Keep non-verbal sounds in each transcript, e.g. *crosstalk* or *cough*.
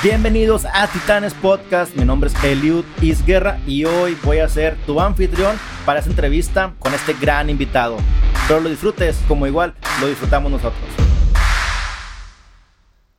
Bienvenidos a Titanes Podcast, mi nombre es Eliud Isguerra y hoy voy a ser tu anfitrión para esta entrevista con este gran invitado. Espero lo disfrutes como igual lo disfrutamos nosotros.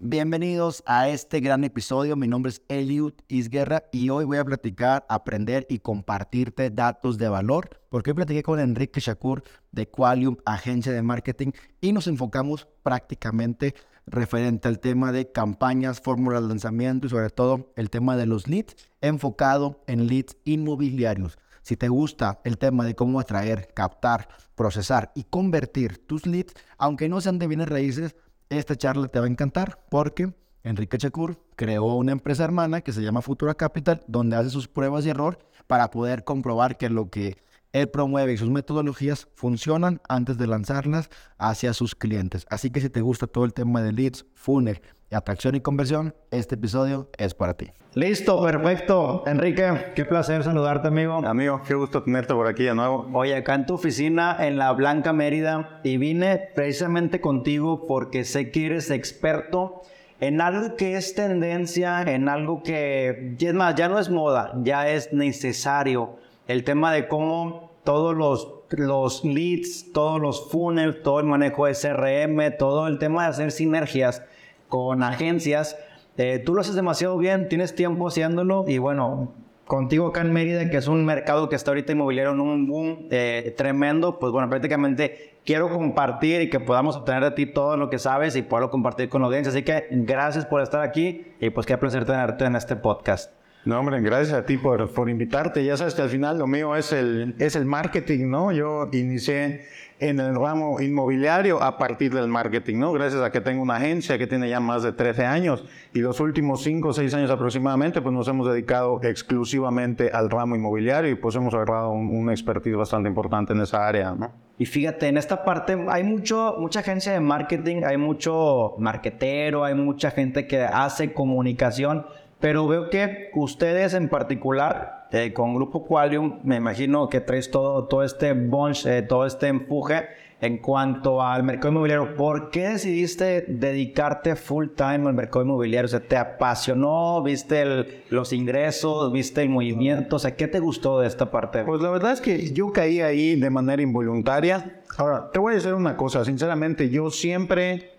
Bienvenidos a este gran episodio. Mi nombre es Eliud Isguerra y hoy voy a platicar, aprender y compartirte datos de valor. Porque hoy platiqué con Enrique Shakur de Qualium, agencia de marketing, y nos enfocamos prácticamente referente al tema de campañas, fórmulas de lanzamiento y sobre todo el tema de los leads, enfocado en leads inmobiliarios. Si te gusta el tema de cómo atraer, captar, procesar y convertir tus leads, aunque no sean de bienes raíces, esta charla te va a encantar porque Enrique Chacur creó una empresa hermana que se llama Futura Capital, donde hace sus pruebas y error para poder comprobar que lo que él promueve y sus metodologías funcionan antes de lanzarlas hacia sus clientes. Así que si te gusta todo el tema de leads, funnel, atracción y conversión, este episodio es para ti. Listo, perfecto. Enrique, qué placer saludarte, amigo. Amigo, qué gusto tenerte por aquí de nuevo. Oye, acá en tu oficina en la Blanca Mérida y vine precisamente contigo porque sé que eres experto en algo que es tendencia, en algo que, es más, ya no es moda, ya es necesario el tema de cómo todos los, los leads, todos los funnels, todo el manejo de CRM, todo el tema de hacer sinergias con agencias, eh, tú lo haces demasiado bien, tienes tiempo haciéndolo y bueno, contigo acá en Mérida, que es un mercado que está ahorita inmobiliario en un boom eh, tremendo, pues bueno, prácticamente quiero compartir y que podamos obtener de ti todo lo que sabes y poderlo compartir con la audiencia. Así que gracias por estar aquí y pues qué placer tenerte en este podcast. No, hombre, gracias a ti por, por invitarte. Ya sabes que al final lo mío es el, es el marketing, ¿no? Yo inicié en el ramo inmobiliario a partir del marketing, ¿no? Gracias a que tengo una agencia que tiene ya más de 13 años y los últimos 5 o 6 años aproximadamente, pues nos hemos dedicado exclusivamente al ramo inmobiliario y pues hemos agarrado un, un expertise bastante importante en esa área, ¿no? Y fíjate, en esta parte hay mucho, mucha agencia de marketing, hay mucho marketero, hay mucha gente que hace comunicación, pero veo que ustedes en particular, eh, con Grupo Qualium, me imagino que traes todo, todo este bunch, eh, todo este empuje en cuanto al mercado inmobiliario. ¿Por qué decidiste dedicarte full time al mercado inmobiliario? O sea, ¿te apasionó? ¿Viste los ingresos? ¿Viste el movimiento? O sea, ¿qué te gustó de esta parte? Pues la verdad es que yo caí ahí de manera involuntaria. Ahora, te voy a decir una cosa, sinceramente, yo siempre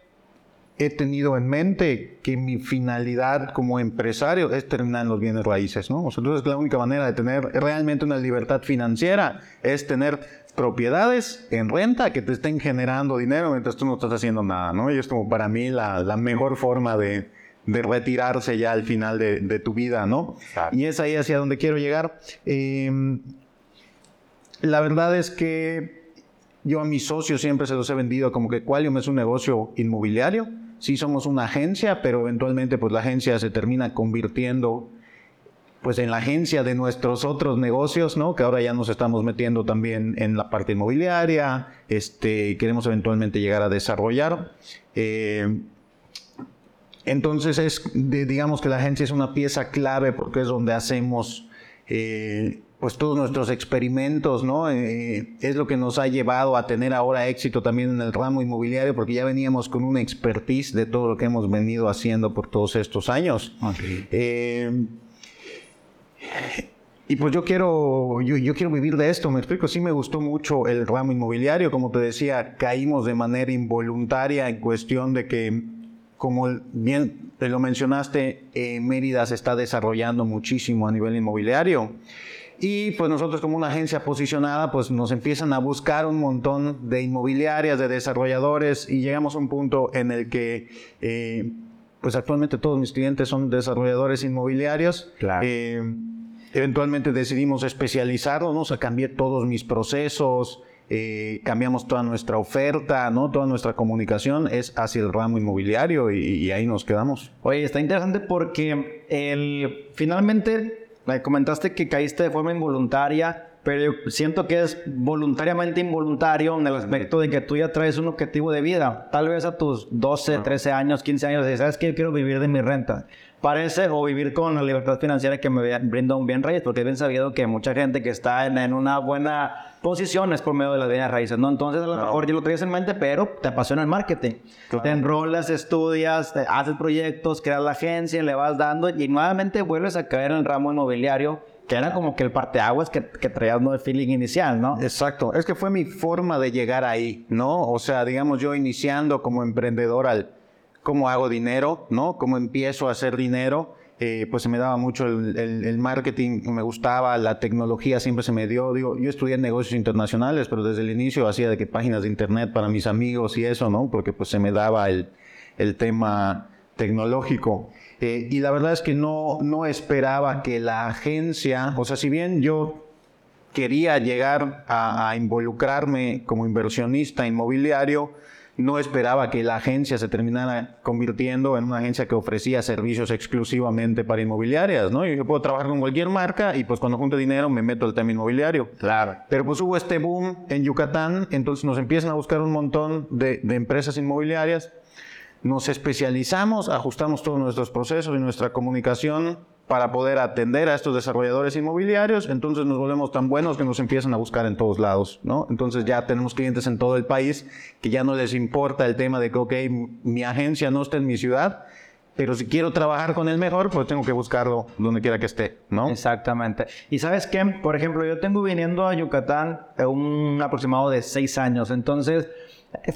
he tenido en mente que mi finalidad como empresario es terminar en los bienes raíces, ¿no? entonces la única manera de tener realmente una libertad financiera es tener propiedades en renta que te estén generando dinero mientras tú no estás haciendo nada, ¿no? Y es como para mí la, la mejor forma de, de, retirarse ya al final de, de tu vida, ¿no? Y es ahí hacia donde quiero llegar. Eh, la verdad es que yo a mis socios siempre se los he vendido como que Qualium es un negocio inmobiliario sí somos una agencia, pero eventualmente pues la agencia se termina convirtiendo pues en la agencia de nuestros otros negocios, ¿no? Que ahora ya nos estamos metiendo también en la parte inmobiliaria, este, queremos eventualmente llegar a desarrollar. Eh, entonces es, digamos que la agencia es una pieza clave porque es donde hacemos eh, pues todos nuestros experimentos, ¿no? Eh, es lo que nos ha llevado a tener ahora éxito también en el ramo inmobiliario, porque ya veníamos con una expertise de todo lo que hemos venido haciendo por todos estos años. Okay. Eh, y pues yo quiero, yo, yo, quiero vivir de esto, me explico, sí me gustó mucho el ramo inmobiliario, como te decía, caímos de manera involuntaria en cuestión de que, como bien te lo mencionaste, eh, Mérida se está desarrollando muchísimo a nivel inmobiliario. Y pues nosotros como una agencia posicionada, pues nos empiezan a buscar un montón de inmobiliarias, de desarrolladores y llegamos a un punto en el que eh, pues actualmente todos mis clientes son desarrolladores inmobiliarios. Claro. Eh, eventualmente decidimos especializarnos, ¿no? o sea, cambié todos mis procesos, eh, cambiamos toda nuestra oferta, ¿no? Toda nuestra comunicación es hacia el ramo inmobiliario y, y ahí nos quedamos. Oye, está interesante porque el, finalmente comentaste que caíste de forma involuntaria pero yo siento que es voluntariamente involuntario en el aspecto de que tú ya traes un objetivo de vida. Tal vez a tus 12, 13 años, 15 años, y sabes que yo quiero vivir de mi renta. Parece, o vivir con la libertad financiera que me brinda un bien raíz, porque es bien sabido que mucha gente que está en, en una buena posición es por medio de las bienes raíces, ¿no? Entonces, a lo mejor ya lo traes en mente, pero te apasiona el marketing. Te enrolas, estudias, te haces proyectos, creas la agencia, le vas dando y nuevamente vuelves a caer en el ramo inmobiliario que era como que el parteaguas que, que traías no de feeling inicial, ¿no? Exacto, es que fue mi forma de llegar ahí, ¿no? O sea, digamos yo iniciando como emprendedor al cómo hago dinero, ¿no? Cómo empiezo a hacer dinero, eh, pues se me daba mucho el, marketing, me gustaba, la tecnología siempre se me dio, digo, yo estudié negocios internacionales, pero desde el inicio hacía de que páginas de internet para mis amigos y eso, ¿no? Porque pues se me daba el, el tema tecnológico. Eh, y la verdad es que no, no esperaba que la agencia, o sea, si bien yo quería llegar a, involucrarme como inversionista inmobiliario, no esperaba que la agencia se terminara convirtiendo en una agencia que ofrecía servicios exclusivamente para inmobiliarias, ¿no? Yo puedo trabajar con cualquier marca y pues cuando junte dinero me meto al tema inmobiliario. Claro. Pero pues hubo este boom en Yucatán, entonces nos empiezan a buscar un montón de, de empresas inmobiliarias nos especializamos, ajustamos todos nuestros procesos y nuestra comunicación para poder atender a estos desarrolladores inmobiliarios, entonces nos volvemos tan buenos que nos empiezan a buscar en todos lados, ¿no? Entonces ya tenemos clientes en todo el país que ya no les importa el tema de que, ok, mi agencia no está en mi ciudad, pero si quiero trabajar con el mejor, pues tengo que buscarlo donde quiera que esté, ¿no? Exactamente. Y sabes qué, por ejemplo, yo tengo viniendo a Yucatán un aproximado de seis años, entonces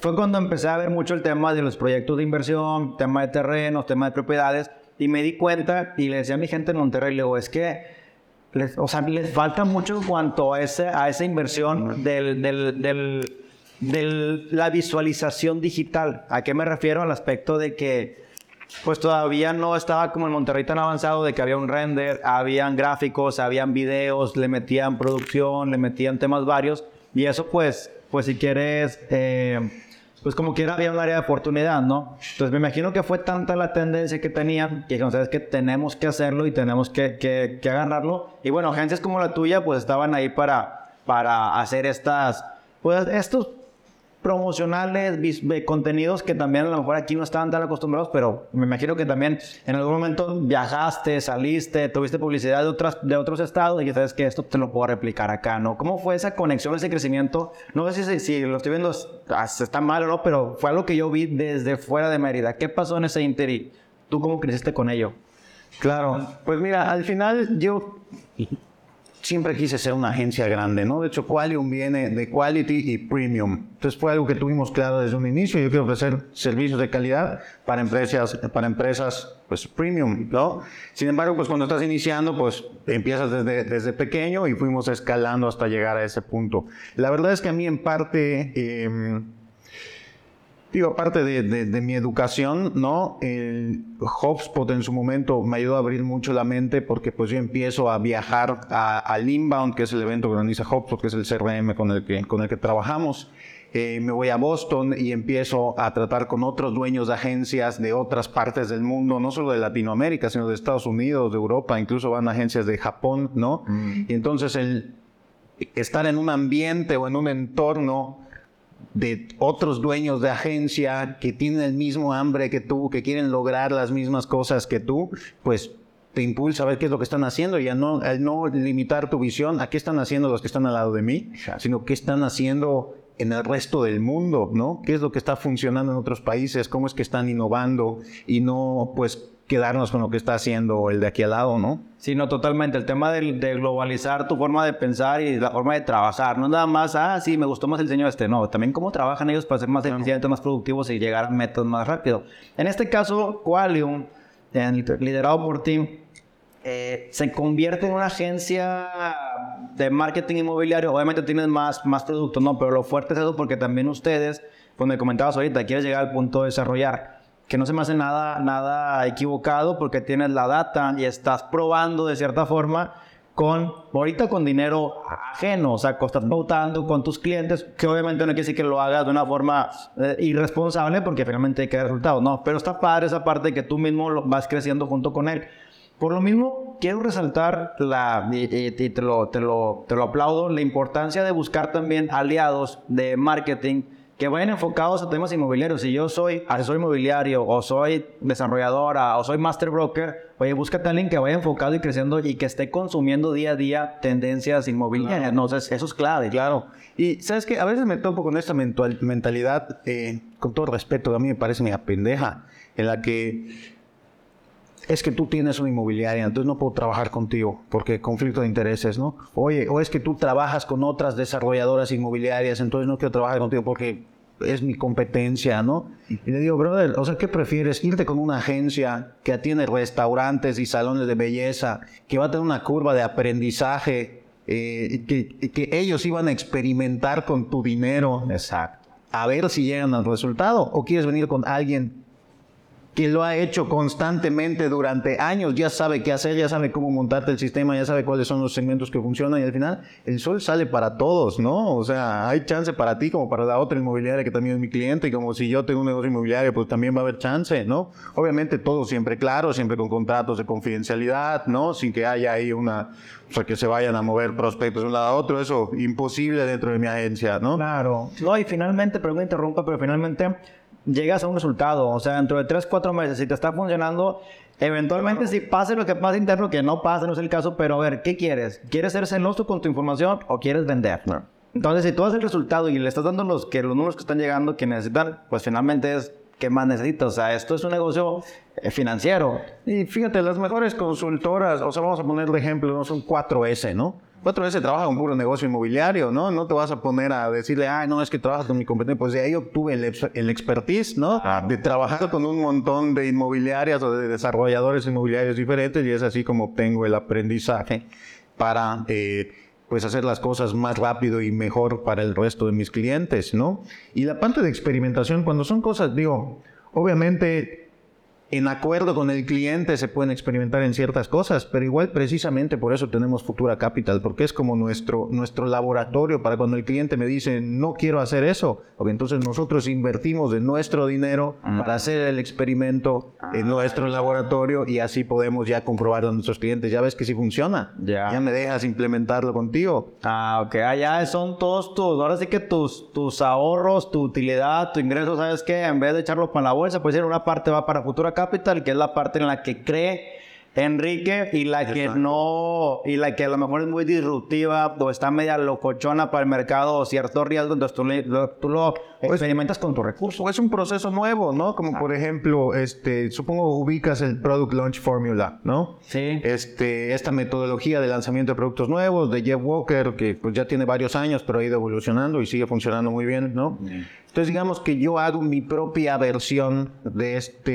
fue cuando empecé a ver mucho el tema de los proyectos de inversión, tema de terrenos, tema de propiedades, y me di cuenta y le decía a mi gente en Monterrey, le digo, es que, les, o sea, les falta mucho en cuanto a, ese, a esa inversión del, del, del, de la visualización digital. ¿A qué me refiero? Al aspecto de que pues todavía no estaba como en Monterrey tan avanzado de que había un render, habían gráficos, habían videos, le metían producción, le metían temas varios y eso pues pues si quieres, eh, pues como quiera había un área de oportunidad, ¿no? Entonces me imagino que fue tanta la tendencia que tenían que sabes que tenemos que hacerlo y tenemos que, que, que, agarrarlo. Y bueno, agencias como la tuya pues estaban ahí para, para hacer estas, pues estos promocionales, contenidos que también a lo mejor aquí no estaban tan acostumbrados, pero me imagino que también en algún momento viajaste, saliste, tuviste publicidad de, otras, de otros estados y sabes que esto te lo puedo replicar acá, ¿no? ¿Cómo fue esa conexión, ese crecimiento? No sé si, si lo estoy viendo, ah, está mal o no, pero fue algo que yo vi desde fuera de Mérida. ¿Qué pasó en ese interí? ¿Tú cómo creciste con ello? Claro, pues mira, al final yo siempre quise ser una agencia grande, ¿no? De hecho, Qualium viene de Quality y Premium. Entonces fue algo que tuvimos claro desde un inicio. Yo quiero ofrecer servicios de calidad para empresas, para empresas pues premium, ¿no? Sin embargo, pues cuando estás iniciando, pues empiezas desde, desde pequeño y fuimos escalando hasta llegar a ese punto. La verdad es que a mí en parte... Eh, Digo, aparte de, mi educación, ¿no? El HubSpot en su momento me ayudó a abrir mucho la mente porque pues yo empiezo a viajar al Inbound, que es el evento que organiza HubSpot, que es el CRM con el que, con el que trabajamos. Eh, me voy a Boston y empiezo a tratar con otros dueños de agencias de otras partes del mundo, no solo de Latinoamérica, sino de Estados Unidos, de Europa, incluso van agencias de Japón, ¿no? Mm. Y entonces el estar en un ambiente o en un entorno de otros dueños de agencia que tienen el mismo hambre que tú, que quieren lograr las mismas cosas que tú, pues te impulsa a ver qué es lo que están haciendo y a no, no limitar tu visión a qué están haciendo los que están al lado de mí, sino qué están haciendo en el resto del mundo, ¿no? ¿Qué es lo que está funcionando en otros países? ¿Cómo es que están innovando? Y no, pues, quedarnos con lo que está haciendo el de aquí al lado, ¿no? Sí, no, totalmente. El tema de, globalizar tu forma de pensar y la forma de trabajar. No nada más, ah, sí, me gustó más el diseño este. No, también cómo trabajan ellos para ser más eficientes, más productivos y llegar a metas más rápido. En este caso, Qualium, liderado por ti, eh, se convierte en una agencia de marketing inmobiliario. Obviamente tienes más, más productos, ¿no? Pero lo fuerte es eso porque también ustedes, pues me comentabas ahorita, quieres llegar al punto de desarrollar que no se me hace nada, nada equivocado porque tienes la data y estás probando de cierta forma con, ahorita con dinero ajeno, o sea, estás pautando con tus clientes, que obviamente no quiere decir que lo hagas de una forma eh, irresponsable porque finalmente hay que dar resultados, no, pero está padre esa parte de que tú mismo lo vas creciendo junto con él. Por lo mismo, quiero resaltar, la, y, y te, lo, te, lo, te lo aplaudo, la importancia de buscar también aliados de marketing que vayan enfocados a temas inmobiliarios. Si yo soy asesor inmobiliario o soy desarrolladora o soy master broker, oye, búscate a alguien que vaya enfocado y creciendo y que esté consumiendo día a día tendencias inmobiliarias. No, eso es clave. Claro. Y sabes que a veces me topo con esta mentalidad, eh, con todo respeto, a mí me parece media pendeja, en la que es que tú tienes una inmobiliaria, entonces no puedo trabajar contigo porque conflicto de intereses, ¿no? Oye, o es que tú trabajas con otras desarrolladoras inmobiliarias, entonces no quiero trabajar contigo porque es mi competencia, ¿no? Y le digo, brother, o sea, ¿qué prefieres? Irte con una agencia que atiende restaurantes y salones de belleza, que va a tener una curva de aprendizaje, eh, que, que ellos iban a experimentar con tu dinero. Exacto. A ver si llegan al resultado. ¿O quieres venir con alguien que lo ha hecho constantemente durante años, ya sabe qué hacer, ya sabe cómo montarte el sistema, ya sabe cuáles son los segmentos que funcionan y al final el sol sale para todos, ¿no? O sea, hay chance para ti como para la otra inmobiliaria que también es mi cliente y como si yo tengo un negocio inmobiliario, pues también va a haber chance, ¿no? Obviamente todo siempre claro, siempre con contratos de confidencialidad, ¿no? Sin que haya ahí una, o sea, que se vayan a mover prospectos de un lado a otro, eso imposible dentro de mi agencia, ¿no? Claro. No, y finalmente, perdón que interrumpa, pero finalmente llegas a un resultado. O sea, dentro de 3, 4 meses, si te está funcionando, eventualmente si pase lo que pasa interno, que no pasa, no es el caso, pero a ver, ¿qué quieres? ¿Quieres ser celoso con tu información o quieres vender? Entonces, si tú haces el resultado y le estás dando los, que, los números que están llegando que necesitan, pues finalmente es ¿qué más necesitas? O sea, esto es un negocio financiero. Y fíjate, las mejores consultoras, o sea, vamos a poner de ejemplo, no son 4S, ¿no? Cuatro veces trabaja con puro negocio inmobiliario, ¿no? No te vas a poner a decirle, ay, no, es que trabajas con mi competencia. Pues de ahí obtuve el, el expertise, ¿no? De trabajar con un montón de inmobiliarias o de desarrolladores inmobiliarios diferentes y es así como obtengo el aprendizaje para, eh, pues, hacer las cosas más rápido y mejor para el resto de mis clientes, ¿no? Y la parte de experimentación, cuando son cosas, digo, obviamente en acuerdo con el cliente se pueden experimentar en ciertas cosas, pero igual precisamente por eso tenemos Futura Capital, porque es como nuestro, nuestro laboratorio para cuando el cliente me dice, no quiero hacer eso, porque entonces nosotros invertimos de nuestro dinero ah. para hacer el experimento en ah. nuestro laboratorio y así podemos ya comprobar a nuestros clientes, ya ves que sí funciona, ya, ya me dejas implementarlo contigo. Ah, ok, ah, son todos tus, ahora sí que tus, tus ahorros, tu utilidad, tu ingreso, ¿sabes qué? En vez de echarlo para la bolsa, pues una parte va para Futura Capital Capital, que es la parte en la que cree Enrique y la que no, y la que a lo mejor es muy disruptiva o está media locochona para el mercado o cierto riesgo, entonces tú, lo, tú lo pues, experimentas con tu recurso. Es un proceso nuevo, ¿no? Como por ejemplo, este, supongo ubicas el Product Launch Formula, ¿no? Sí. Este, esta metodología de lanzamiento de productos nuevos de Jeff Walker, que pues ya tiene varios años, pero ha ido evolucionando y sigue funcionando muy bien, ¿no? Entonces digamos que yo hago mi propia versión de este,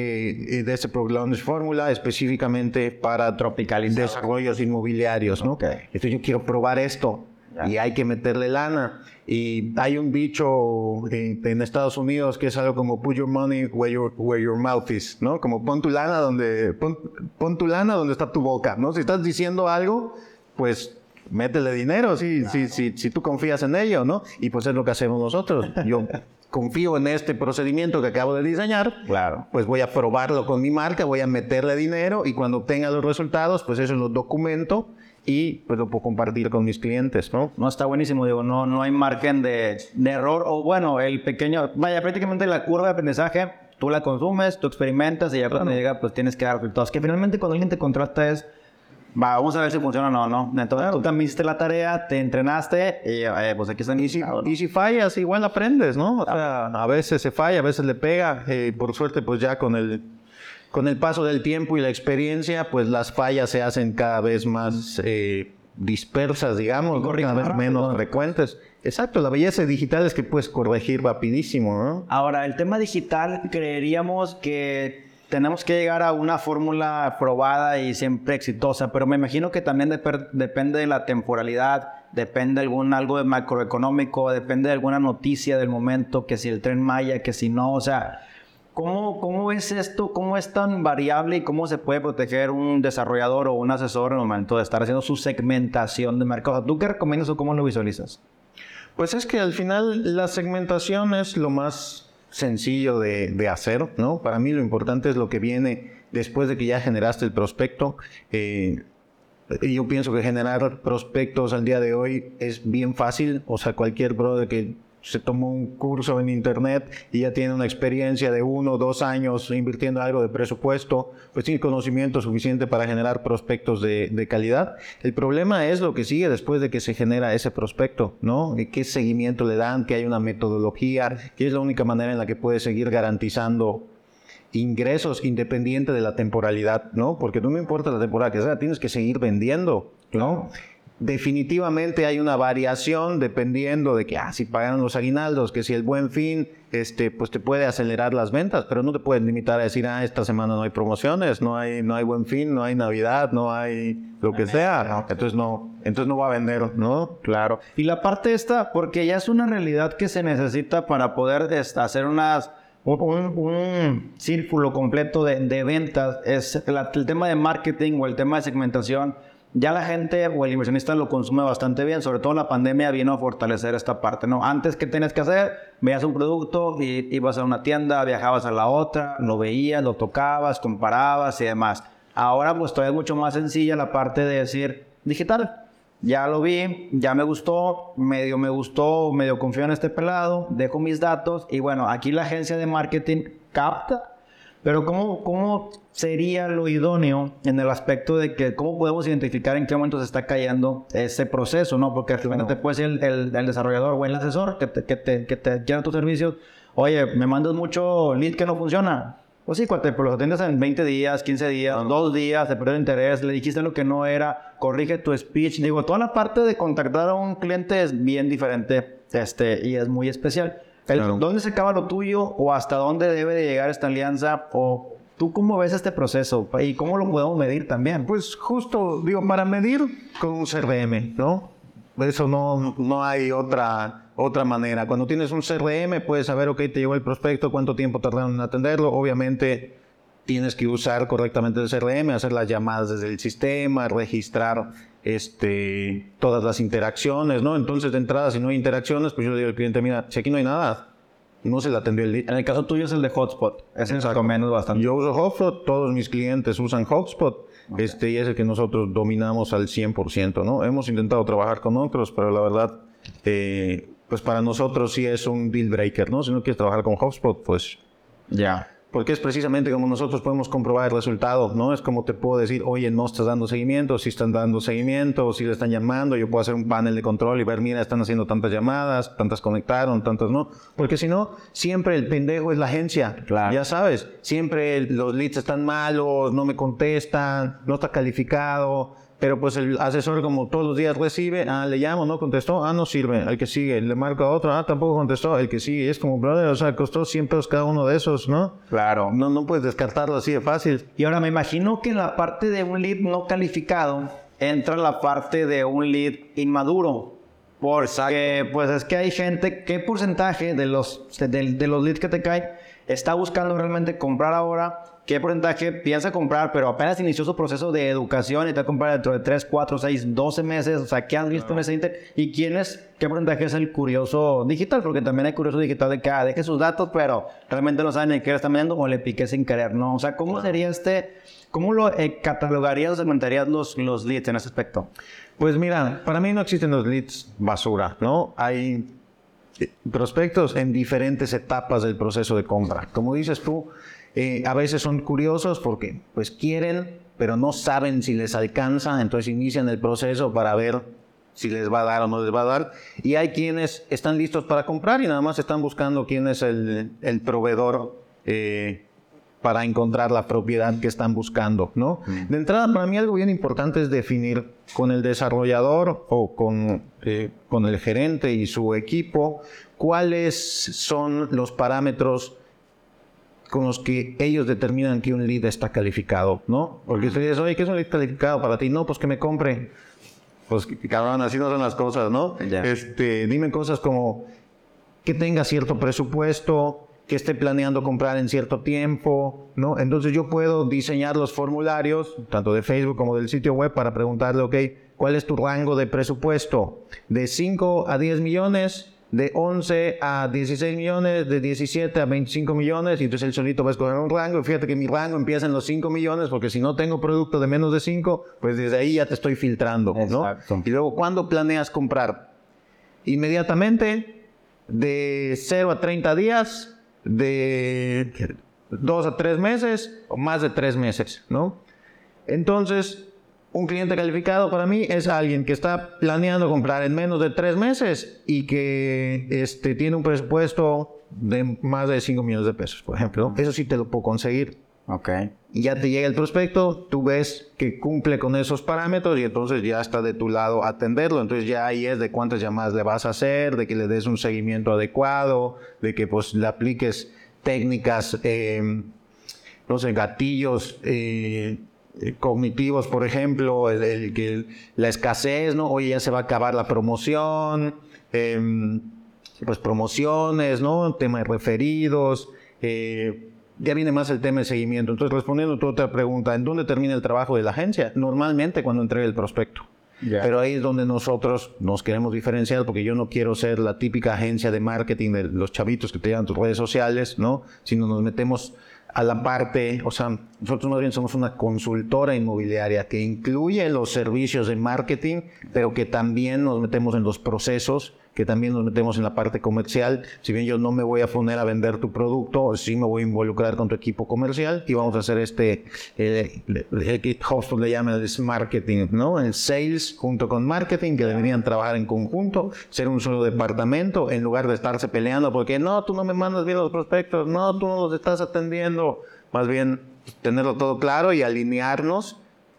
de este Product Launch Formula específicamente para tropicalizar desarrollos inmobiliarios, ¿no? Entonces yo quiero probar esto y hay que meterle lana. Y hay un dicho en, Estados Unidos que es algo como put your money where your, where your mouth is, ¿no? Como pon tu lana donde pon, tu lana donde está tu boca, ¿no? Si estás diciendo algo, pues métele dinero, si, si, si, si tú confías en ello, ¿no? Y pues es lo que hacemos nosotros. Yo confío en este procedimiento que acabo de diseñar, claro. pues voy a probarlo con mi marca, voy a meterle dinero y cuando obtenga los resultados, pues eso lo documento y pues lo puedo compartir con mis clientes, ¿no? No, está buenísimo, digo, no, no hay margen de, de error o bueno, el pequeño, vaya, prácticamente la curva de aprendizaje, tú la consumes, tú experimentas y ya cuando llega, pues tienes que dar resultados. Que finalmente cuando alguien te contrata es vamos a ver si funciona o no, ¿no? Entonces tú también hiciste la tarea, te entrenaste y eh, pues aquí están. Y si, y si fallas, igual aprendes, ¿no? O sea, a veces se falla, a veces le pega. Eh, por suerte, pues ya con el, con el paso del tiempo y la experiencia, pues las fallas se hacen cada vez más eh, dispersas, digamos, cada vez menos frecuentes. Exacto, la belleza digital es que puedes corregir rapidísimo, ¿no? Ahora, el tema digital, creeríamos que tenemos que llegar a una fórmula probada y siempre exitosa, pero me imagino que también depende de la temporalidad, depende de algún algo de macroeconómico, depende de alguna noticia del momento, que si el tren Maya, que si no, o sea, ¿cómo, cómo es esto? ¿Cómo es tan variable y cómo se puede proteger un desarrollador o un asesor en el momento de estar haciendo su segmentación de mercado? ¿Tú qué recomiendas o cómo lo visualizas? Pues es que al final la segmentación es lo más sencillo de, hacer, ¿no? Para mí lo importante es lo que viene después de que ya generaste el prospecto. Eh, yo pienso que generar prospectos al día de hoy es bien fácil. O sea, cualquier brother que se tomó un curso en internet y ya tiene una experiencia de uno o dos años invirtiendo algo de presupuesto, pues tiene conocimiento suficiente para generar prospectos de, de calidad. El problema es lo que sigue después de que se genera ese prospecto, ¿no? ¿Qué seguimiento le dan? ¿Que hay una metodología? ¿Qué es la única manera en la que puede seguir garantizando ingresos independiente de la temporalidad, ¿no? Porque no me importa la temporada que sea, tienes que seguir vendiendo, ¿no? Definitivamente hay una variación dependiendo de que, ah, si pagaron los aguinaldos, que si el buen fin, este, pues te puede acelerar las ventas, pero no te puedes limitar a decir, ah, esta semana no hay promociones, no hay, no hay buen fin, no hay Navidad, no hay lo que sea. Entonces no, entonces no va a vender, ¿no? Claro. Y la parte esta, porque ya es una realidad que se necesita para poder hacer unas un, círculo completo de, de ventas, es el tema de marketing o el tema de segmentación ya la gente o el inversionista lo consume bastante bien, sobre todo la pandemia vino a fortalecer esta parte, ¿no? Antes, ¿qué tenías que hacer? Veías un producto, y ibas a una tienda, viajabas a la otra, lo veías, lo tocabas, comparabas y demás. Ahora, pues todavía es mucho más sencilla la parte de decir digital. Ya lo vi, ya me gustó, medio me gustó, medio confío en este pelado, dejo mis datos y bueno, aquí la agencia de marketing capta pero ¿cómo, ¿cómo sería lo idóneo en el aspecto de que cómo podemos identificar en qué momento se está cayendo ese proceso, ¿no? Porque al te puede ser el, el, desarrollador o el asesor que te, que te, que te quiera tus servicios. Oye, me mandas mucho lead que no funciona. Pues sí, cuate, pero los atiendes en 20 días, 15 días, dos días, te perdió el interés, le dijiste lo que no era, corrige tu speech. Digo, toda la parte de contactar a un cliente es bien diferente este, y es muy especial. ¿Dónde se acaba lo tuyo o hasta dónde debe de llegar esta alianza? ¿O tú cómo ves este proceso y cómo lo podemos medir también? Pues justo, digo, para medir con un CRM, ¿no? Eso no, no hay otra, otra manera. Cuando tienes un CRM puedes saber, ok, te llegó el prospecto, cuánto tiempo tardaron en atenderlo. Obviamente tienes que usar correctamente el CRM, hacer las llamadas desde el sistema, registrar este, todas las interacciones, ¿no? Entonces, de entrada, si no hay interacciones, pues yo le digo al cliente, mira, si aquí no hay nada, no se le atendió el. En el caso tuyo es el de Hotspot. Es Exacto. menos bastante. Yo uso Hotspot, todos mis clientes usan Hotspot. Este, y es el que nosotros dominamos al 100%, ¿no? Hemos intentado trabajar con otros, pero la verdad, eh, pues para nosotros sí es un deal breaker, ¿no? Si no quieres trabajar con Hotspot, pues ya porque es precisamente como nosotros podemos comprobar el resultado, ¿no? Es como te puedo decir, oye, no estás dando seguimiento, si están dando seguimiento, si le están llamando, yo puedo hacer un panel de control y ver, mira, están haciendo tantas llamadas, tantas conectaron, tantas no. Porque si no, siempre el pendejo es la agencia. Claro. Ya sabes, siempre los leads están malos, no me contestan, no está calificado, pero pues el asesor como todos los días recibe, ah, le llamo, no contestó, ah, no sirve, el que sigue, le marco a otro, ah, tampoco contestó, el que sigue, es como, brother, o sea, costó 100 pesos cada uno de esos, ¿no? Claro. No, no puedes descartarlo así de fácil. Y ahora me imagino que en la parte de un lead no calificado entra la parte de un lead inmaduro. Porque, pues es que hay gente, ¿qué porcentaje de los, de, de los leads que te caen está buscando realmente comprar ahora qué porcentaje piensa comprar, pero apenas inició su proceso de educación y a comprar dentro de 3, 4, 6, 12 meses. O sea, ¿qué has visto en ese inter? ¿Y quién es, qué porcentaje es el curioso digital? Porque también hay curioso digital de que ah, deje sus datos, pero realmente no saben ni qué le están vendiendo o le piqué sin querer, ¿no? O sea, ¿cómo sería este, cómo lo eh, catalogarías o segmentarías los, los leads en ese aspecto? Pues mira, para mí no existen los leads basura, ¿no? Hay prospectos en diferentes etapas del proceso de compra. Como dices tú, eh, a veces son curiosos porque pues quieren, pero no saben si les alcanza, entonces inician el proceso para ver si les va a dar o no les va a dar. Y hay quienes están listos para comprar y nada más están buscando quién es el, proveedor eh, para encontrar la propiedad que están buscando, ¿no? De entrada, para mí algo bien importante es definir con el desarrollador o con, eh, con el gerente y su equipo cuáles son los parámetros con los que ellos determinan que un lead está calificado, ¿no? Porque usted dice, oye, ¿qué es un lead calificado para ti? No, pues que me compre. Pues cabrón, así no son las cosas, ¿no? Este, dime cosas como que tenga cierto presupuesto, que esté planeando comprar en cierto tiempo, ¿no? Entonces yo puedo diseñar los formularios, tanto de Facebook como del sitio web, para preguntarle, ok, ¿cuál es tu rango de presupuesto? ¿De 5 a 10 millones? de 11 a 16 millones, de 17 a 25 millones, y entonces él solito va a escoger un rango. Fíjate que mi rango empieza en los 5 millones, porque si no tengo producto de menos de 5, pues desde ahí ya te estoy filtrando, ¿no? Exacto. Y luego, ¿cuándo planeas comprar? Inmediatamente, de 0 a 30 días, de 2 a 3 meses, o más de 3 meses, ¿no? Entonces, un cliente calificado para mí es alguien que está planeando comprar en menos de tres meses y que este, tiene un presupuesto de más de 5 millones de pesos, por ejemplo. Eso sí te lo puedo conseguir. Ok. Ya te llega el prospecto, tú ves que cumple con esos parámetros y entonces ya está de tu lado atenderlo. Entonces ya ahí es de cuántas llamadas le vas a hacer, de que le des un seguimiento adecuado, de que pues le apliques técnicas, eh, no sé, gatillos. eh, eh, cognitivos, por ejemplo, el, la escasez, ¿no? Oye, ya se va a acabar la promoción, em, pues promociones, ¿no? Tema de referidos, eh, ya viene más el tema de seguimiento. Entonces, respondiendo a tu otra pregunta, ¿en dónde termina el trabajo de la agencia? Normalmente cuando entrega el prospecto. Ya. Pero ahí es donde nosotros nos queremos diferenciar porque yo no quiero ser la típica agencia de marketing de los chavitos que te llevan tus redes sociales, ¿no? Sino nos metemos a la parte, o sea, nosotros más bien somos una consultora inmobiliaria que incluye los servicios de marketing, pero que también nos metemos en los procesos, que también nos metemos en la parte comercial. Si bien yo no me voy a poner a vender tu producto, sí me voy a involucrar con tu equipo comercial y vamos a hacer este, eh, le- que HubSpot le llama el marketing, ¿no? El sales junto con marketing, que deberían trabajar en conjunto, ser un solo departamento, en lugar de estarse peleando, porque no, tú no me mandas bien los prospectos, no, tú no los estás atendiendo. Más bien, tenerlo todo claro y alinearnos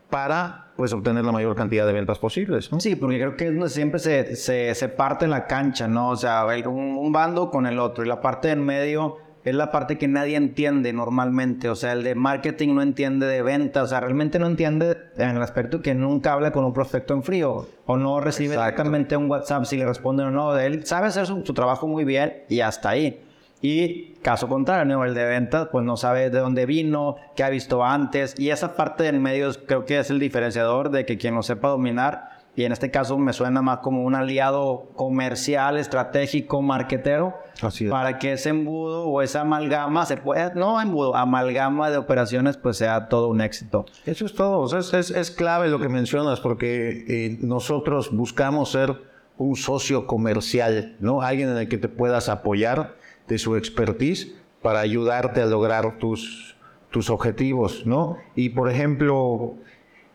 para pues obtener la mayor cantidad de ventas posibles. ¿no? Sí, porque creo que es donde siempre se, se, se parte la cancha, ¿no? O sea, un, un bando con el otro. Y la parte del medio es la parte que nadie entiende normalmente. O sea, el de marketing no entiende de ventas. O sea, realmente no entiende en el aspecto que nunca habla con un prospecto en frío. O no recibe exactamente un WhatsApp si le responden o no. Él sabe hacer su, su trabajo muy bien y hasta ahí. Y caso contrario, el de ventas, pues no sabe de dónde vino, qué ha visto antes. Y esa parte del medio creo que es el diferenciador de que quien lo sepa dominar, y en este caso me suena más como un aliado comercial, estratégico, marquetero, Así es. para que ese embudo o esa amalgama se pueda, no embudo, amalgama de operaciones, pues sea todo un éxito. Eso es todo. O sea, es, es- es clave lo que mencionas porque eh, nosotros buscamos ser un socio comercial, ¿no? Alguien en el que te puedas apoyar de su expertise para ayudarte a lograr tus, tus objetivos, ¿no? Y por ejemplo,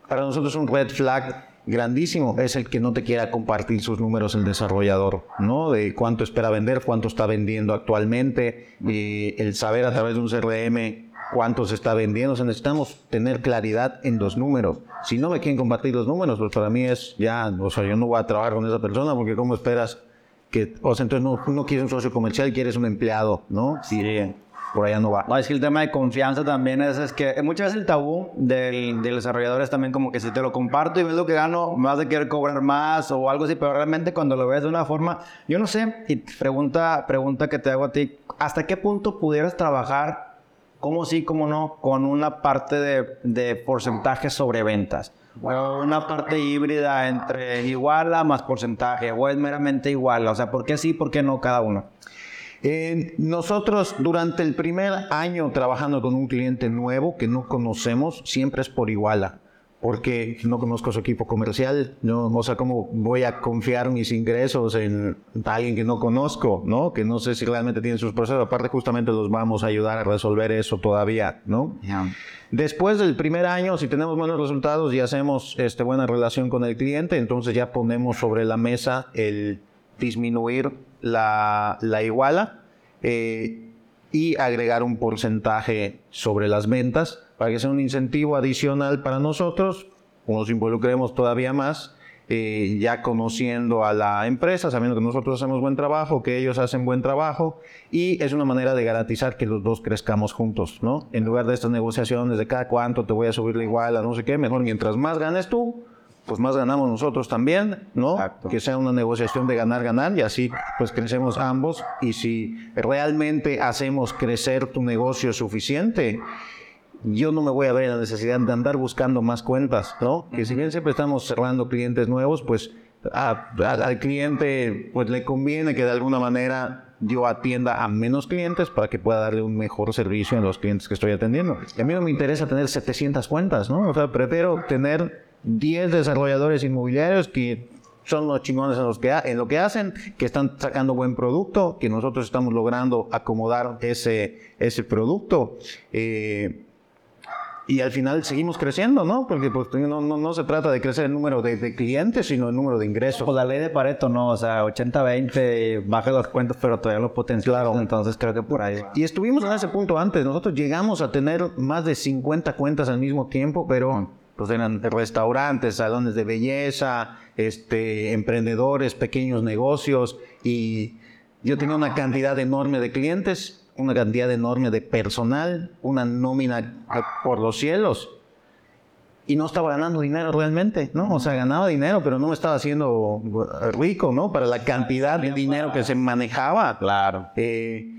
para nosotros un red flag grandísimo es el que no te quiera compartir sus números el desarrollador, ¿no? De cuánto espera vender, cuánto está vendiendo actualmente, y el saber a través de un CRM cuánto se está vendiendo. O sea, necesitamos tener claridad en los números. Si no me quieren compartir los números, pues para mí es ya, o sea, yo no voy a trabajar con esa persona porque ¿cómo esperas que, o sea, entonces no, no quieres un socio comercial, quieres un empleado, ¿no? Sí. Por allá no va. No, es que el tema de confianza también es, es que muchas veces el tabú del, del desarrollador es también como que si te lo comparto y ves lo que gano, me vas a querer cobrar más o algo así, pero realmente cuando lo ves de una forma, yo no sé, y pregunta, pregunta que te hago a ti, ¿hasta qué punto pudieras trabajar, como sí, como no, con una parte de, de porcentaje sobre ventas? Una parte híbrida entre igual a más porcentaje, o es meramente igual, o sea, ¿por qué sí, por qué no cada uno? Eh, nosotros durante el primer año trabajando con un cliente nuevo que no conocemos, siempre es por iguala, porque no conozco su equipo comercial, no, o sea, ¿cómo voy a confiar mis ingresos en alguien que no conozco, ¿no? Que no sé si realmente tiene sus procesos, aparte justamente los vamos a ayudar a resolver eso todavía, ¿no? Después del primer año, si tenemos buenos resultados y hacemos este, buena relación con el cliente, entonces ya ponemos sobre la mesa el disminuir la, la iguala eh, y agregar un porcentaje sobre las ventas para que sea un incentivo adicional para nosotros, nos involucremos todavía más, eh, ya conociendo a la empresa, sabiendo que nosotros hacemos buen trabajo, que ellos hacen buen trabajo, y es una manera de garantizar que los dos crezcamos juntos, ¿no? En lugar de estas negociaciones de cada cuánto te voy a subir la igual a no sé qué, mejor mientras más ganes tú, pues más ganamos nosotros también, ¿no? Exacto. Que sea una negociación de ganar, ganar, y así pues crecemos ambos, y si realmente hacemos crecer tu negocio suficiente, yo no me voy a ver en la necesidad de andar buscando más cuentas, ¿no? Que si bien siempre estamos cerrando clientes nuevos, pues al cliente pues le conviene que de alguna manera yo atienda a menos clientes para que pueda darle un mejor servicio a los clientes que estoy atendiendo. Y a mí no me interesa tener 700 cuentas, ¿no? O sea, prefiero tener 10 desarrolladores inmobiliarios que son los chingones en, los que, en lo que hacen, que están sacando buen producto, que nosotros estamos logrando acomodar ese, ese producto. Eh, y al final seguimos creciendo, ¿no? Porque pues, no, no, no se trata de crecer el número de, clientes, sino el número de ingresos. Pues la ley de Pareto, ¿no? O sea, 80-20, baja los cuentos, pero todavía los potenciales. Entonces creo que por ahí. Y estuvimos en ese punto antes. Nosotros llegamos a tener más de 50 cuentas al mismo tiempo, pero pues eran restaurantes, salones de belleza, este, emprendedores, pequeños negocios. Y yo tenía una cantidad enorme de clientes una cantidad enorme de personal, una nómina por los cielos. Y no estaba ganando dinero realmente, ¿no? O sea, ganaba dinero, pero no me estaba haciendo rico, ¿no? Para la cantidad de dinero que se manejaba. Claro. Eh,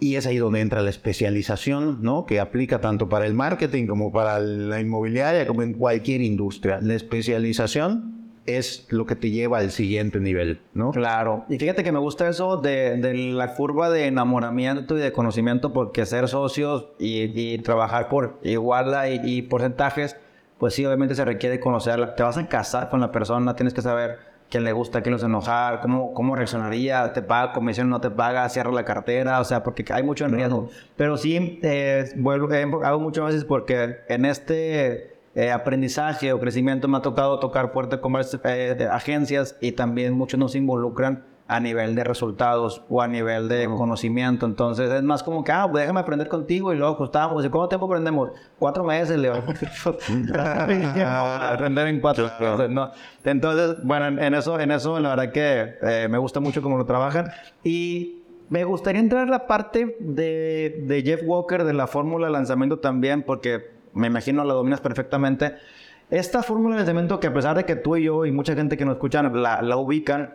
y es ahí donde entra la especialización, ¿no? Que aplica tanto para el marketing como para la inmobiliaria, como en cualquier industria. La especialización es lo que te lleva al siguiente nivel, ¿no? Claro. Y fíjate que me gusta eso de, la curva de enamoramiento y de conocimiento, porque ser socios y, trabajar por igual y, y, porcentajes, pues sí, obviamente se requiere conocerla. Te vas a casar con la persona, tienes que saber quién le gusta, quién los enojar, cómo, cómo reaccionaría, te paga comisión, no te paga, cierra la cartera, o sea, porque hay mucho en riesgo. Pero sí, eh, vuelvo, eh, hago muchas veces porque en este eh, aprendizaje o crecimiento me ha tocado tocar varias eh, agencias y también muchos nos involucran a nivel de resultados o a nivel de conocimiento. Entonces es más como que, ah, pues déjame aprender contigo y luego ajustamos. ¿Y cuánto tiempo aprendemos? Cuatro meses, Leo. *laughs* aprender en cuatro meses, ¿no? Entonces, bueno, en eso, en eso la verdad que eh, me gusta mucho cómo lo trabajan. Y me gustaría entrar a la parte de, de Jeff Walker, de la fórmula de lanzamiento también, porque me imagino la dominas perfectamente. Esta fórmula de cemento que a pesar de que tú y yo y mucha gente que nos escuchan la, la ubican,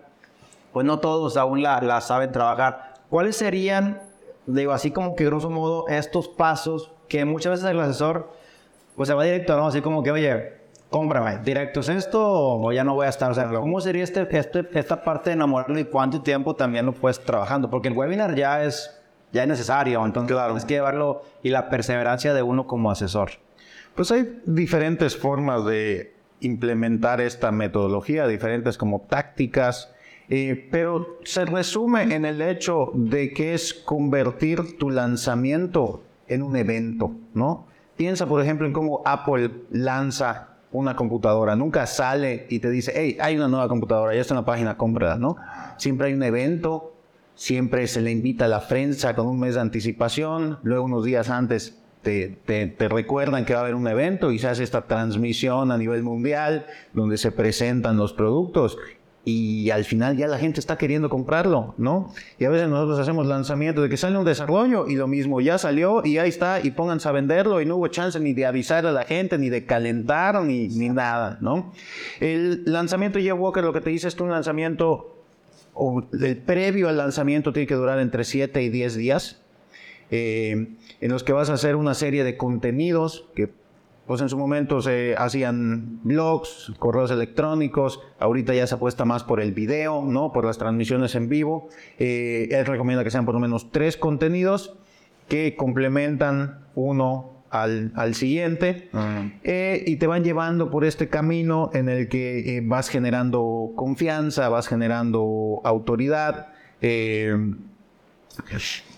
pues no todos aún la, la, saben trabajar. ¿Cuáles serían, digo, así como que grosso modo, estos pasos que muchas veces el asesor pues se va directo, ¿no? Así como que, oye, cómprame, directo es esto o ya no voy a estar. O sea, ¿cómo sería este, este, esta parte de enamorarlo y cuánto tiempo también lo puedes trabajando? Porque el webinar ya es, ya es necesario, entonces claro. tienes que llevarlo y la perseverancia de uno como asesor. Pues hay diferentes formas de implementar esta metodología, diferentes como tácticas, eh, pero se resume en el hecho de que es convertir tu lanzamiento en un evento, ¿no? Piensa, por ejemplo, en cómo Apple lanza una computadora. Nunca sale y te dice, hey, hay una nueva computadora, ya está en la página, cómprala, ¿no? Siempre hay un evento, siempre se le invita a la prensa con un mes de anticipación, luego unos días antes te, recuerdan que va a haber un evento y se hace esta transmisión a nivel mundial donde se presentan los productos y al final ya la gente está queriendo comprarlo, ¿no? Y a veces nosotros hacemos lanzamiento de que sale un desarrollo y lo mismo, ya salió y ahí está y pónganse a venderlo y no hubo chance ni de avisar a la gente, ni de calentar, ni, ni nada, ¿no? El lanzamiento Jeff Walker lo que te dice es que un lanzamiento o el previo al lanzamiento tiene que durar entre 7 y 10 días. Eh, en los que vas a hacer una serie de contenidos que pues en su momento se hacían blogs, correos electrónicos, ahorita ya se apuesta más por el video, ¿no? Por las transmisiones en vivo. Eh, él recomienda que sean por lo menos tres contenidos que complementan uno al, al siguiente eh, y te van llevando por este camino en el que vas generando confianza, vas generando autoridad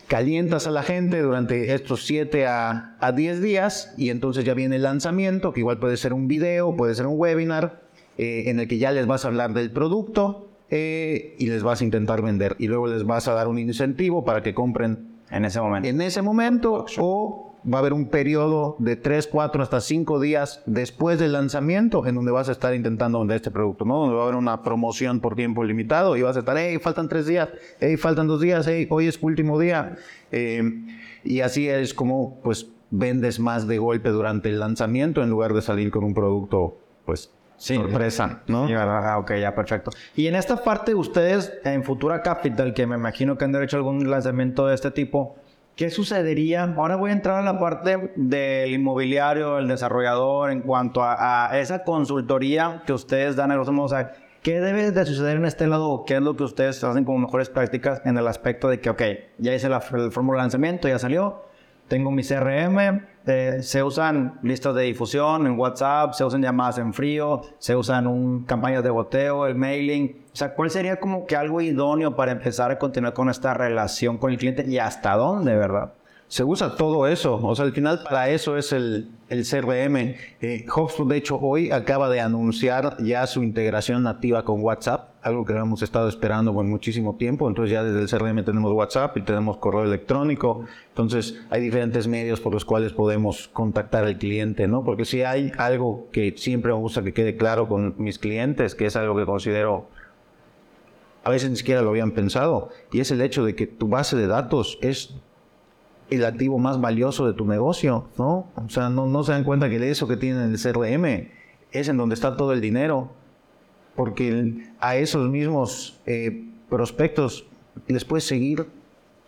calientas a la gente durante estos 7 a, a 10 días y entonces ya viene el lanzamiento, que igual puede ser un video, puede ser un webinar, eh, en el que ya les vas a hablar del producto eh, y les vas a intentar vender y luego les vas a dar un incentivo para que compren en ese momento. En ese momento o va a haber un periodo de 3, 4 hasta 5 días después del lanzamiento en donde vas a estar intentando vender este producto, ¿no? Donde va a haber una promoción por tiempo limitado y vas a estar, hey, faltan 3 días, hey, faltan 2 días, hey, hoy es último día. Eh, y así es como, pues, vendes más de golpe durante el lanzamiento en lugar de salir con un producto, pues, sorpresa, ¿no? Ah, ok, ya, perfecto. Y en esta parte, ustedes en Futura Capital, que me imagino que han hecho algún lanzamiento de este tipo, ¿Qué sucedería? Ahora voy a entrar a la parte del inmobiliario, el desarrollador, en cuanto a, esa consultoría que ustedes dan a los o ¿Qué debe de suceder en este lado? ¿Qué es lo que ustedes hacen como mejores prácticas en el aspecto de que, ok, ya hice la, el fórmula de lanzamiento, ya salió, tengo mi CRM, eh, se usan listas de difusión en WhatsApp, se usan llamadas en frío, se usan un, campañas de boteo, el mailing. O sea, ¿cuál sería como que algo idóneo para empezar a continuar con esta relación con el cliente y hasta dónde, verdad? Se usa todo eso, o sea, al final para eso es el, el CRM. Eh, HubSpot, de hecho, hoy acaba de anunciar ya su integración nativa con WhatsApp, algo que hemos estado esperando por muchísimo tiempo. Entonces ya desde el CRM tenemos WhatsApp y tenemos correo electrónico. Entonces hay diferentes medios por los cuales podemos contactar al cliente, ¿no? Porque si hay algo que siempre me gusta que quede claro con mis clientes, que es algo que considero a veces ni siquiera lo habían pensado, y es el hecho de que tu base de datos es el activo más valioso de tu negocio, ¿no? O sea, no, no se dan cuenta que eso que tienen el CRM es en donde está todo el dinero, porque a esos mismos eh, prospectos les puedes seguir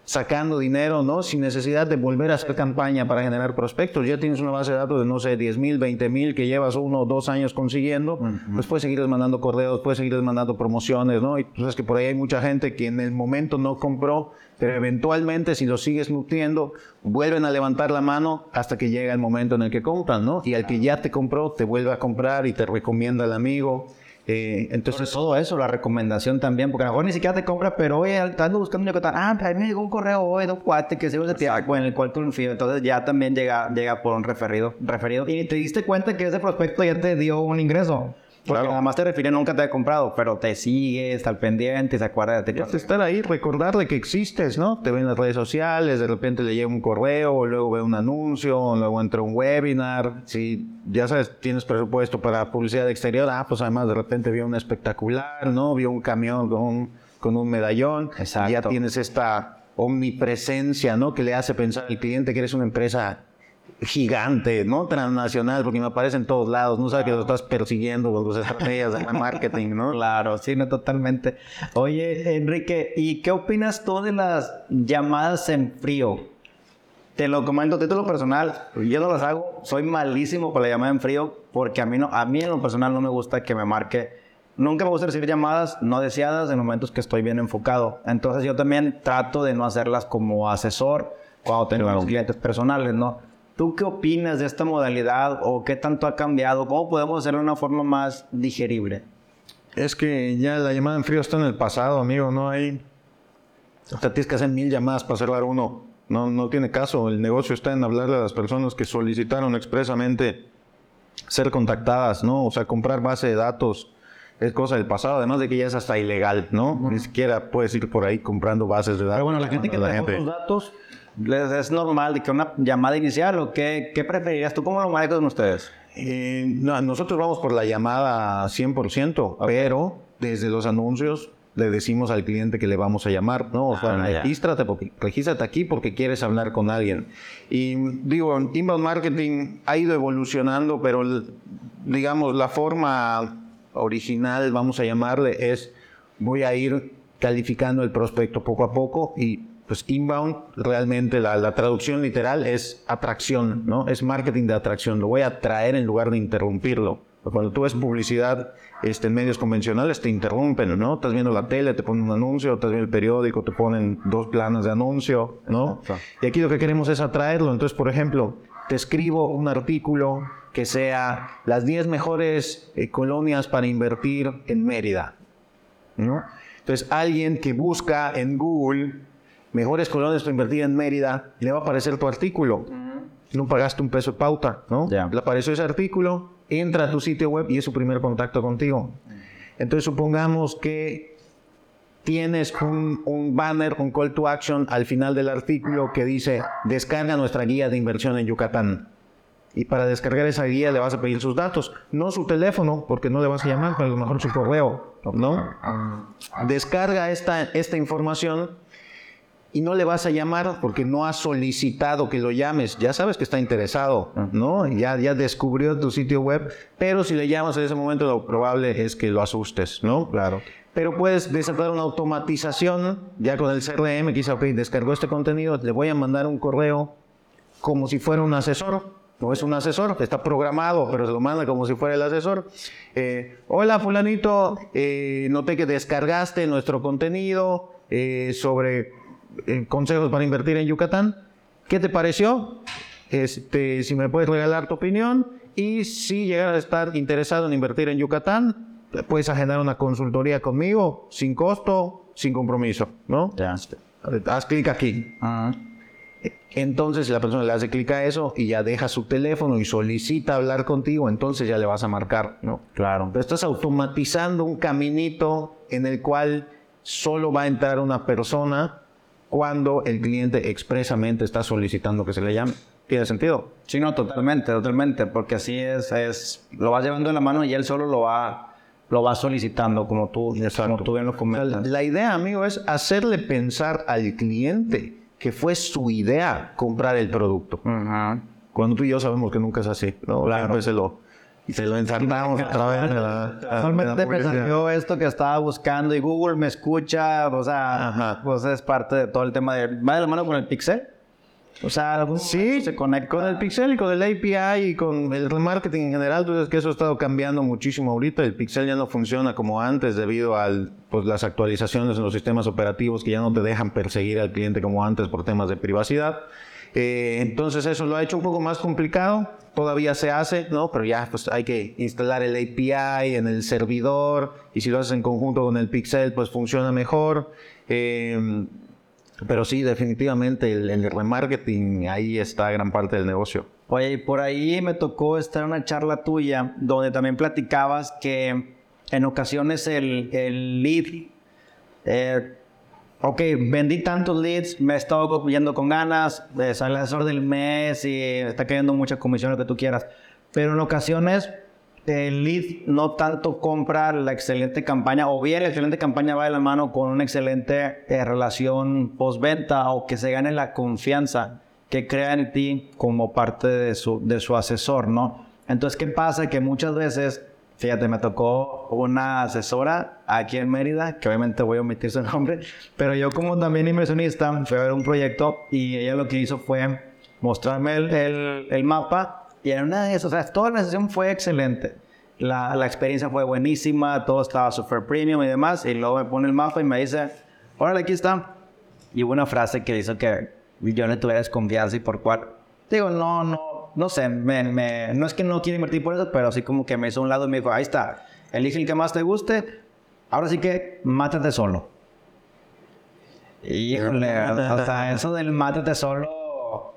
sacando dinero, ¿no? Sin necesidad de volver a hacer campaña para generar prospectos. Ya tienes una base de datos de, no sé, 10 mil, 20 mil que llevas uno o dos años consiguiendo, pues puedes seguirles mandando correos, puedes seguirles mandando promociones, ¿no? Y tú sabes que por ahí hay mucha gente que en el momento no compró, pero eventualmente si lo sigues nutriendo, vuelven a levantar la mano hasta que llega el momento en el que compran, ¿no? Y al que ya te compró, te vuelve a comprar y te recomienda al amigo. Eh, entonces, todo eso, la recomendación también, porque a lo mejor ni siquiera te compra, pero oye, estando buscando un ah, a mí me llegó un correo hoy de un cuate que se de tiempo en el cual tú confío, entonces ya también llega, llega por un referido, referido. Y te diste cuenta que ese prospecto ya te dio un ingreso. Porque nada más te refiere, nunca te ha comprado, pero te sigue, está al pendiente, se acuerda de ti. estar ahí, recordar de que existes, ¿no? Te ven en las redes sociales, de repente le llega un correo, luego ve un anuncio, luego entra un webinar. Si ya sabes, tienes presupuesto para publicidad exterior, ah, pues además de repente vio un espectacular, ¿no? Vio un camión con, con un medallón. Exacto. Ya tienes esta omnipresencia, ¿no? Que le hace pensar al cliente que eres una empresa gigante, ¿no? Transnacional, porque me aparece en todos lados, no sabes que lo estás persiguiendo con tus *laughs* estrategias de marketing, ¿no? Claro, sí, no, totalmente. Oye, Enrique, ¿y qué opinas tú de las llamadas en frío? Te lo comento a título personal, yo no las hago, soy malísimo con la llamada en frío, porque a mí, no, a mí en lo personal no me gusta que me marque nunca me gusta recibir llamadas no deseadas en momentos que estoy bien enfocado. Entonces yo también trato de no hacerlas como asesor cuando tengo clientes personales, ¿no? ¿Tú qué opinas de esta modalidad o qué tanto ha cambiado? ¿Cómo podemos hacerlo de una forma más digerible? Es que ya la llamada en frío está en el pasado, amigo. No hay. O sea, tienes que hacer mil llamadas para cerrar uno. No, no tiene caso. El negocio está en hablarle a las personas que solicitaron expresamente ser contactadas, ¿no? O sea, comprar base de datos es cosa del pasado, además de que ya es hasta ilegal, ¿no? Ni siquiera puedes ir por ahí comprando bases de datos. Pero bueno, la gente que la gente... los datos ¿Es normal de que una llamada inicial o qué, qué preferirías? ¿Tú cómo lo manejas ustedes? Eh, nosotros vamos por la llamada 100%, pero desde los anuncios le decimos al cliente que le vamos a llamar, ¿no? O sea, ah, regístrate, porque, regístrate aquí porque quieres hablar con alguien. Y digo, inbound marketing ha ido evolucionando, pero digamos, la forma original, vamos a llamarle, es voy a ir calificando el prospecto poco a poco y pues inbound, realmente la, traducción literal es atracción, ¿no? Es marketing de atracción. Lo voy a atraer en lugar de interrumpirlo. Cuando tú ves publicidad este, en medios convencionales, te interrumpen, ¿no? Estás viendo la tele, te ponen un anuncio, estás viendo el periódico, te ponen dos planas de anuncio, ¿no? Y aquí lo que queremos es atraerlo. Entonces, por ejemplo, te escribo un artículo que sea las 10 mejores eh, colonias para invertir en Mérida, ¿no? Entonces, alguien que busca en Google mejores colonias para invertir en Mérida, le va a aparecer tu artículo. No pagaste un peso de pauta, ¿no? Le apareció ese artículo, entra a tu sitio web y es su primer contacto contigo. Entonces supongamos que tienes un, un, banner, un call to action al final del artículo que dice descarga nuestra guía de inversión en Yucatán. Y para descargar esa guía le vas a pedir sus datos, no su teléfono, porque no le vas a llamar, pero a lo mejor su correo, ¿no? Descarga esta, esta información y no le vas a llamar porque no has solicitado que lo llames. Ya sabes que está interesado, ¿no? Ya, ya descubrió tu sitio web, pero si le llamas en ese momento lo probable es que lo asustes, ¿no? Claro. Pero puedes desatar una automatización ya con el CRM, quizá, ok, descargó este contenido, le voy a mandar un correo como si fuera un asesor, no es un asesor, está programado, pero se lo manda como si fuera el asesor. Eh, Hola, fulanito, eh, noté que descargaste nuestro contenido eh, sobre eh, consejos para invertir en Yucatán. ¿Qué te pareció? Este, si me puedes regalar tu opinión y si llegas a estar interesado en invertir en Yucatán, puedes agendar una consultoría conmigo sin costo, sin compromiso, ¿no? Ya. Haz clic aquí. Entonces la persona le hace clic a eso y ya deja su teléfono y solicita hablar contigo, entonces ya le vas a marcar, ¿no? Claro. Pero estás automatizando un caminito en el cual solo va a entrar una persona cuando el cliente expresamente está solicitando que se le llame. ¿Tiene sentido? Sí, no, totalmente, totalmente, porque así es, es, lo vas llevando en la mano y él solo lo va, lo va solicitando, como tú, como tú bien lo comentas. la idea, amigo, es hacerle pensar al cliente que fue su idea comprar el producto. Cuando tú y yo sabemos que nunca es así, ¿no? Siempre se lo, se lo ensartamos *laughs* otra vez. publicidad. salió esto que estaba buscando y Google me escucha, o sea, Ajá. pues es parte de todo el tema de, va de la mano con el Pixel. O sea, Sí, se conecta con el Pixel y con el API y con el remarketing en general, tú sabes que eso ha estado cambiando muchísimo ahorita. El Pixel ya no funciona como antes debido a pues, las actualizaciones en los sistemas operativos que ya no te dejan perseguir al cliente como antes por temas de privacidad. Eh, entonces eso lo ha hecho un poco más complicado. Todavía se hace, ¿no? Pero ya pues hay que instalar el API en el servidor y si lo haces en conjunto con el Pixel pues funciona mejor. Eh, pero sí, definitivamente el, el remarketing, ahí está gran parte del negocio. Oye, y por ahí me tocó estar en una charla tuya donde también platicabas que en ocasiones el, el lead, eh, ok, vendí tantos leads, me he estado yendo con ganas, eh, el asesor del mes y está cayendo mucha comisión, lo que tú quieras, pero en ocasiones el lead no tanto compra la excelente campaña o bien la excelente campaña va de la mano con una excelente eh, relación postventa o que se gane la confianza que crea en ti como parte de su, de su asesor, ¿no? Entonces, ¿qué pasa? Que muchas veces, fíjate, me tocó una asesora aquí en Mérida, que obviamente voy a omitir su *laughs* nombre, pero yo como también inversionista fui a ver un proyecto y ella lo que hizo fue mostrarme el, el- el mapa y en una de esas, o sea, toda la sesión fue excelente. La, la experiencia fue buenísima, todo estaba super premium y demás, y luego me pone el mapa y me dice, órale, aquí está. Y hubo una frase que hizo que yo no tuviera desconfianza y por cuál. Digo, no, no, no sé, me, me- no es que no quiera invertir por eso, pero así como que me hizo a un lado y me dijo, ahí está, elige el que más te guste, ahora sí que mátate solo. Híjole, o sea, *laughs* eso del mátate solo,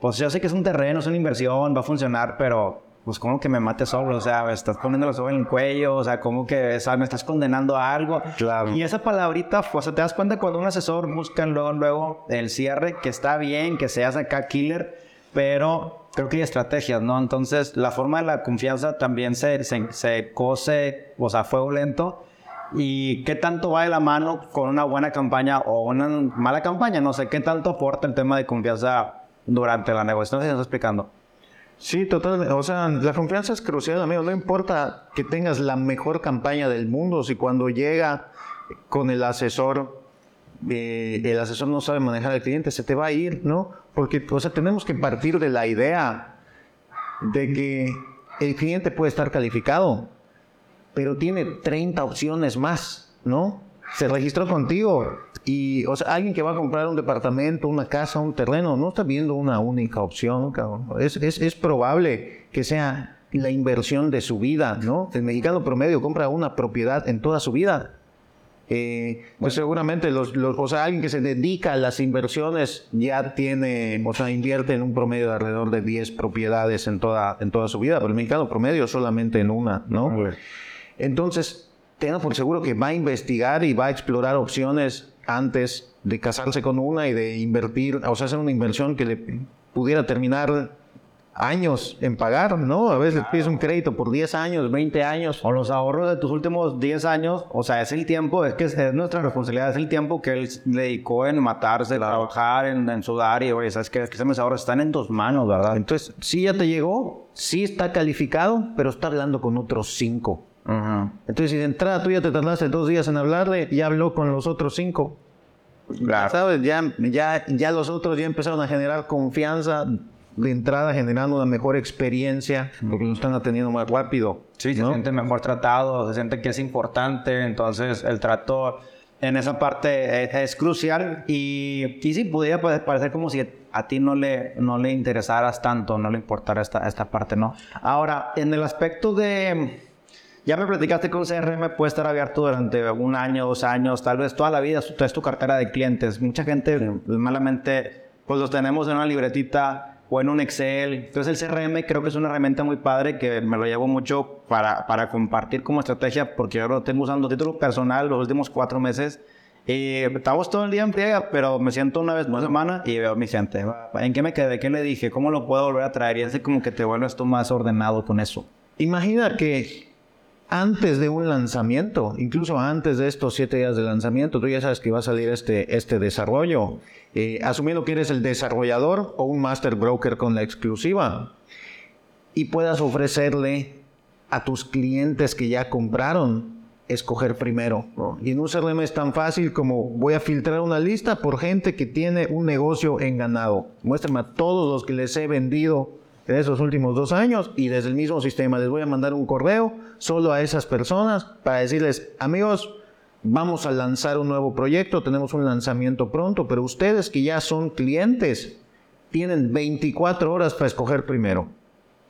pues yo sé que es un terreno, es una inversión, va a funcionar, pero pues como que me mate solo, o sea, me estás poniendo soga en el cuello, o sea, como que o sea, me estás condenando a algo. Claro. Y esa palabrita, pues, o sea, te das cuenta cuando un asesor busca luego, luego el cierre, que está bien, que seas acá killer, pero creo que hay estrategias, ¿no? Entonces, la forma de la confianza también se, se, se cose, o sea, a fuego lento. ¿Y qué tanto va de la mano con una buena campaña o una mala campaña? No sé, ¿qué tanto aporta el tema de confianza durante la negociación? No sé si explicando. Sí, totalmente. O sea, la confianza es crucial, amigo. No importa que tengas la mejor campaña del mundo, si cuando llega con el asesor, eh, el asesor no sabe manejar al cliente, se te va a ir, ¿no? Porque, o sea, tenemos que partir de la idea de que el cliente puede estar calificado, pero tiene 30 opciones más, ¿no? Se registró contigo y, o sea, alguien que va a comprar un departamento, una casa, un terreno, no está viendo una única opción, cabrón. Es, es, es probable que sea la inversión de su vida, ¿no? El mexicano promedio compra una propiedad en toda su vida. Eh, pues seguramente los, los- o sea, alguien que se dedica a las inversiones ya tiene, o sea, invierte en un promedio de alrededor de 10 propiedades en toda, en toda su vida, pero el mexicano promedio solamente en una, ¿no? Entonces, tenga por seguro que va a investigar y va a explorar opciones antes de casarse con una y de invertir, o sea, hacer una inversión que le pudiera terminar años en pagar, ¿no? A veces pides un crédito por 10 años, 20 años. O los ahorros de tus últimos 10 años, o sea, es el tiempo, es que es, es nuestra responsabilidad, es el tiempo que él dedicó en matarse, trabajar, en, en sudar y, oye, sabes que, es que esos ahorros están en tus manos, ¿verdad? Entonces, sí ya te llegó, sí está calificado, pero está hablando con otros cinco. Ujú. Entonces, si de entrada tú ya te tardaste dos días en hablarle, ya habló con los otros cinco. Claro. ¿Sabes? Ya, ya, ya los otros ya empezaron a generar confianza de entrada generando una mejor experiencia porque lo están atendiendo más rápido. Sí, se ¿no? siente mejor tratado, se siente que es importante, entonces el trato en esa parte es, es crucial y, y sí, podría pa- parecer como si a ti no le, no le interesaras tanto, no le importara esta, esta parte, ¿no? Ahora, en el aspecto de... Ya me platicaste que un CRM puede estar abierto durante un año, dos años, tal vez toda la vida, es tu- cartera de clientes. Mucha gente malamente, pues los tenemos en una libretita o en un Excel. Entonces el CRM creo que es una herramienta muy padre que me lo llevo mucho para, para compartir como estrategia porque yo lo tengo usando título personal los últimos cuatro meses. Y estamos todo el día en friega, pero me siento una vez por semana y veo a mi gente. ¿En qué me quedé? ¿Qué le dije? ¿Cómo lo puedo volver a traer? Y así como que te vuelves tú más ordenado con eso. Imagina que antes de un lanzamiento, incluso antes de estos siete días de lanzamiento, tú ya sabes que va a salir este, este desarrollo. Eh, asumiendo que eres el desarrollador o un master broker con la exclusiva y puedas ofrecerle a tus clientes que ya compraron escoger primero. Y en un CRM es tan fácil como voy a filtrar una lista por gente que tiene un negocio en ganado. Muéstrame a todos los que les he vendido en esos últimos dos años y desde el mismo sistema. Les voy a mandar un correo solo a esas personas para decirles, amigos, vamos a lanzar un nuevo proyecto, tenemos un lanzamiento pronto, pero ustedes que ya son clientes tienen 24 horas para escoger primero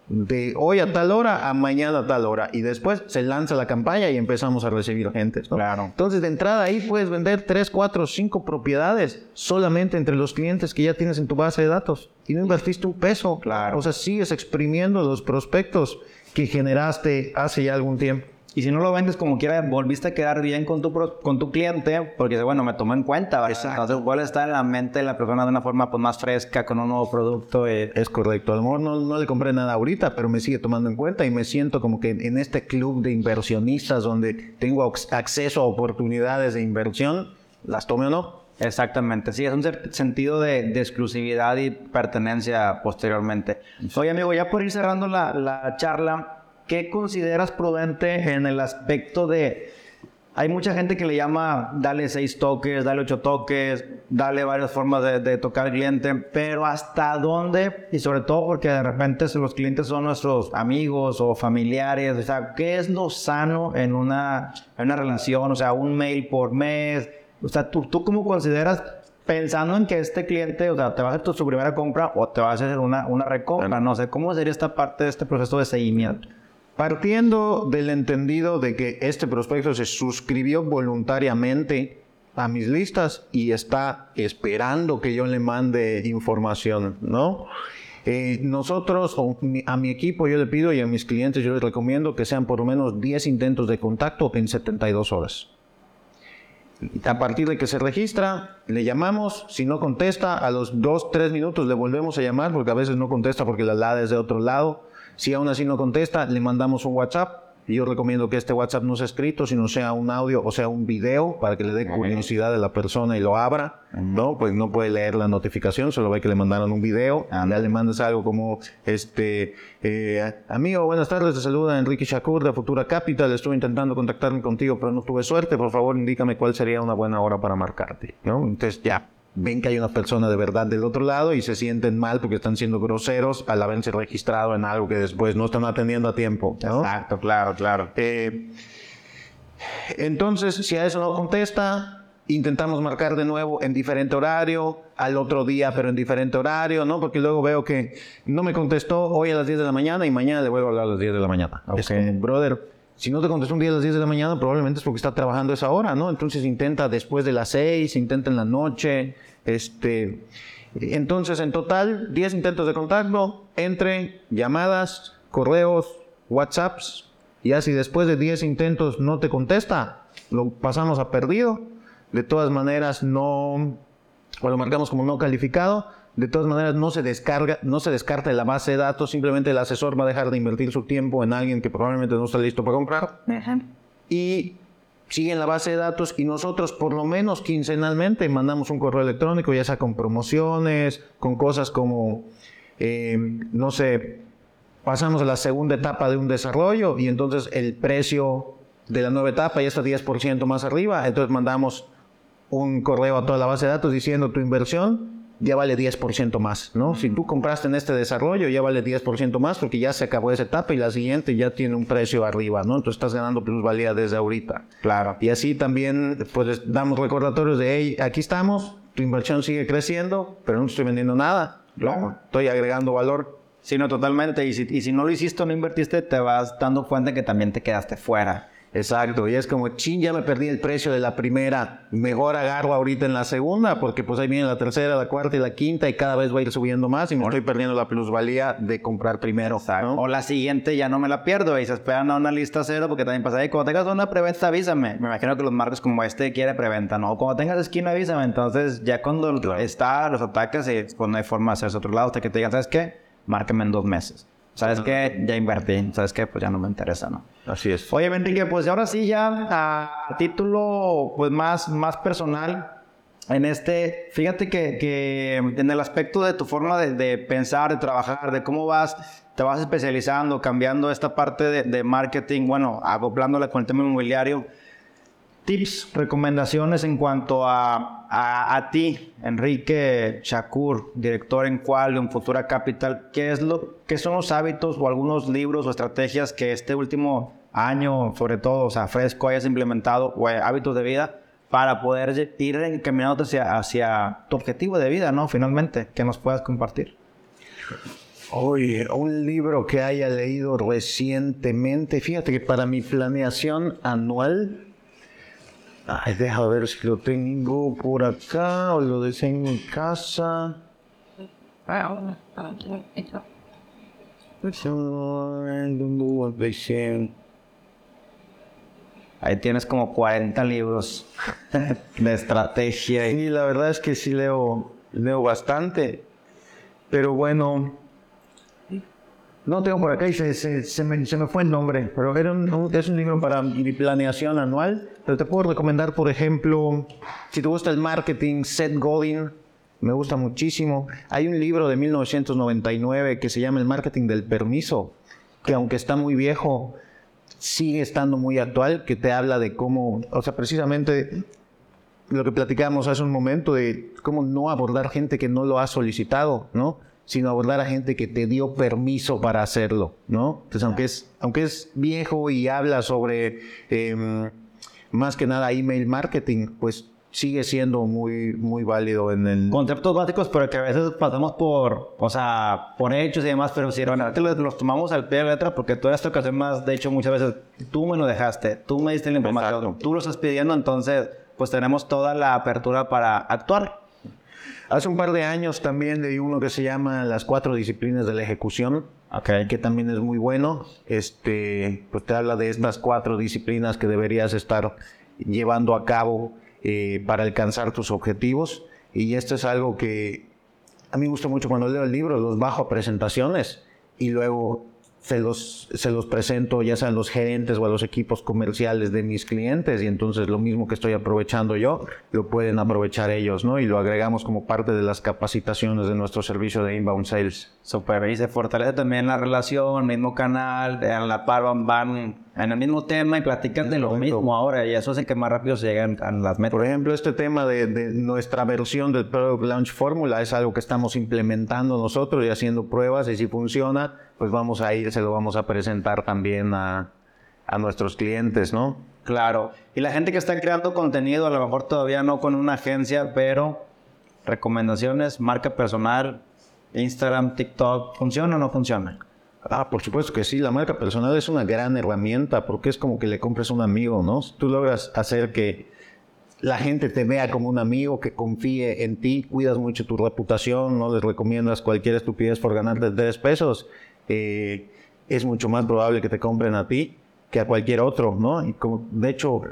de hoy a tal hora a mañana a tal hora y después se lanza la campaña y empezamos a recibir gente. ¿no? Claro. Entonces de entrada ahí puedes vender 3, 4, 5 propiedades solamente entre los clientes que ya tienes en tu base de datos y no invertiste un peso. Claro. O sea, sigues exprimiendo los prospectos que generaste hace ya algún tiempo. Y si no lo vendes como quiera, volviste a quedar bien con tu, pro- con tu cliente, porque bueno, me tomó en cuenta, ¿verdad? Exacto. Entonces vuelve a estar en la mente de la persona de una forma pues, más fresca, con un nuevo producto. eh, Es correcto. A lo mejor no, no le compré nada ahorita, pero me sigue tomando en cuenta y me siento como que en este club de inversionistas donde tengo ac- acceso a oportunidades de inversión, las tome o no. Exactamente, sí, es un sentido de, de exclusividad y pertenencia posteriormente. Oye, amigo, ya por ir cerrando la, la charla, ¿qué consideras prudente en el aspecto de... Hay mucha gente que le llama dale seis toques, dale ocho toques, dale varias formas de, de tocar al cliente, pero ¿hasta dónde? Y sobre todo porque de repente los clientes son nuestros amigos o familiares, o sea, ¿qué es lo sano en una, en una relación? O sea, un mail por mes, o sea, ¿tú, ¿tú cómo consideras, pensando en que este cliente, o sea, te va a hacer tu, su primera compra o te va a hacer una, una recompra? No sé, ¿cómo sería esta parte de este proceso de seguimiento? Partiendo del entendido de que este prospecto se suscribió voluntariamente a mis listas y está esperando que yo le mande información, ¿no? Eh, nosotros, o a mi equipo, yo le pido y a mis clientes yo les recomiendo que sean por lo menos 10 intentos de contacto en 72 horas. A partir de que se registra, le llamamos. Si no contesta, a los 2, 3 minutos le volvemos a llamar porque a veces no contesta porque la LAD es de otro lado. Si aún así no contesta, le mandamos un WhatsApp. Y yo recomiendo que este WhatsApp no sea escrito, sino sea un audio o sea un video para que le dé curiosidad a la persona y lo abra. No, pues no puede leer la notificación, solo ve que le mandaron un video. Ya le mandas algo como, este, eh, amigo, buenas tardes, te saluda Enrique Shakur de Futura Capital. Estuve intentando contactarme contigo, pero no tuve suerte. Por favor, indícame cuál sería una buena hora para marcarte. ¿no? Entonces ya ven que hay una persona de verdad del otro lado y se sienten mal porque están siendo groseros al haberse registrado en algo que después no están atendiendo a tiempo. ¿no? Exacto, claro, claro. Eh, entonces, si a eso no contesta, intentamos marcar de nuevo en diferente horario, al otro día, pero en diferente horario, ¿no? Porque luego veo que no me contestó hoy a las 10 de la mañana y mañana le vuelvo a hablar a las 10 de la mañana. Es Ok. como, brother, si no te contestó un día a las 10 de la mañana, probablemente es porque está trabajando esa hora, ¿no? Entonces intenta después de las 6, intenta en la noche, este... Entonces, en total, 10 intentos de contacto entre llamadas, correos, WhatsApps. Y así después de 10 intentos no te contesta, lo pasamos a perdido. De todas maneras, no, o lo marcamos como no calificado. De todas maneras, no se descarga, no se descarta de la base de datos. Simplemente el asesor va a dejar de invertir su tiempo en alguien que probablemente no está listo para comprar. Y sigue en la base de datos y nosotros por lo menos quincenalmente mandamos un correo electrónico, ya sea con promociones, con cosas como, eh, no sé, pasamos a la segunda etapa de un desarrollo y entonces el precio de la nueva etapa ya está 10% más arriba, entonces mandamos un correo a toda la base de datos diciendo tu inversión ya vale 10% más, ¿no? Si tú compraste en este desarrollo, ya vale 10% más porque ya se acabó esa etapa y la siguiente ya tiene un precio arriba, ¿no? Entonces estás ganando plusvalía desde ahorita. Claro. Y así también, pues damos recordatorios de, hey, aquí estamos, tu inversión sigue creciendo, pero no estoy vendiendo nada. Claro. Estoy agregando valor. Sí, no, totalmente. Y si, y si no lo hiciste o no invertiste, te vas dando cuenta que también te quedaste fuera. Exacto, y es como, chin, ya me perdí el precio de la primera, mejor agarro ahorita en la segunda, porque pues ahí viene la tercera, la cuarta y la quinta, y cada vez va a ir subiendo más y me estoy perdiendo la plusvalía de comprar primero. ¿no? O la siguiente ya no me la pierdo y se esperan a una lista cero porque también pasa, ahí cuando tengas una preventa avísame. Me imagino que los marcos como este quiere preventa, ¿no? Cuando tengas esquina avísame. Entonces ya cuando está, los atacas y pues no hay forma de hacerse otro lado hasta que te digan, ¿sabes qué? Márcame en dos meses. ¿Sabes qué? Ya invertí. ¿Sabes qué? Pues ya no me interesa, ¿no? Así es. Oye, Enrique, pues ahora sí ya a, título pues más, más personal, en este, fíjate que, que en el aspecto de tu forma de, de, pensar, de trabajar, de cómo vas, te vas especializando, cambiando esta parte de, de marketing, bueno, acoplándole con el tema inmobiliario, tips, recomendaciones en cuanto a, a, ti, Enrique Shakur, director en Qualium, Futura Capital, ¿qué, es lo, ¿qué son los hábitos o algunos libros o estrategias que este último año, sobre todo, o sea, fresco, hayas implementado o hábitos de vida para poder ir encaminándote hacia, hacia tu objetivo de vida, ¿no? Finalmente, que nos puedas compartir. Oye, un libro que haya leído recientemente, fíjate que para mi planeación anual, Ay, deja ver si lo tengo por acá o lo dejé en casa. Ahí tienes como 40 libros *laughs* de estrategia. Y la verdad es que sí leo, leo bastante. Pero bueno, no tengo por acá y se, se, se, me, se me, fue el nombre, pero era un, es un libro para mi planeación anual. Pero te puedo recomendar, por ejemplo, si te gusta el marketing, Seth Godin, me gusta muchísimo. Hay un libro de 1999 que se llama El marketing del permiso, que aunque está muy viejo, sigue estando muy actual, que te habla de cómo, o sea, precisamente lo que platicamos hace un momento de cómo no abordar gente que no lo ha solicitado, ¿no? Sino abordar a gente que te dio permiso para hacerlo, ¿no? Entonces, aunque es, aunque es viejo y habla sobre eh, más que nada email marketing, pues sigue siendo muy, muy válido en el... Conceptos básicos, pero que a veces pasamos por, o sea, por hechos y demás, pero si bueno, los, los tomamos al pie de letra porque toda esta ocasión más, de hecho, muchas veces tú me lo dejaste, tú me diste la información, Exacto. tú lo estás pidiendo, entonces, pues tenemos toda la apertura para actuar. Hace un par de años también leí uno que se llama Las cuatro disciplinas de la ejecución, okay. que también es muy bueno. Este, pues te habla de estas cuatro disciplinas que deberías estar llevando a cabo eh, para alcanzar tus objetivos. Y esto es algo que a mí me gusta mucho cuando leo el libro, los bajo a presentaciones y luego se los, se los presento ya sean los gerentes o a los equipos comerciales de mis clientes y entonces lo mismo que estoy aprovechando yo, lo pueden aprovechar ellos, ¿no? Y lo agregamos como parte de las capacitaciones de nuestro servicio de inbound sales. Super, y se fortalece también la relación, mismo canal, a la par van, van en el mismo tema y platican de lo Correcto. mismo ahora y eso hace que más rápido se lleguen a las metas. Por ejemplo, este tema de, de nuestra versión del Product Launch Formula es algo que estamos implementando nosotros y haciendo pruebas y si funciona, pues vamos a ir, se lo vamos a presentar también a, a nuestros clientes, ¿no? Claro. Y la gente que está creando contenido, a lo mejor todavía no con una agencia, pero recomendaciones, marca personal, Instagram, TikTok, ¿funciona o no funciona? Ah, por supuesto que sí, la marca personal es una gran herramienta porque es como que le compres un amigo, ¿no? Tú logras hacer que la gente te vea como un amigo, que confíe en ti, cuidas mucho tu reputación, no les recomiendas cualquier estupidez por ganarte tres pesos, eh, es mucho más probable que te compren a ti que a cualquier otro, ¿no? Y como, de hecho,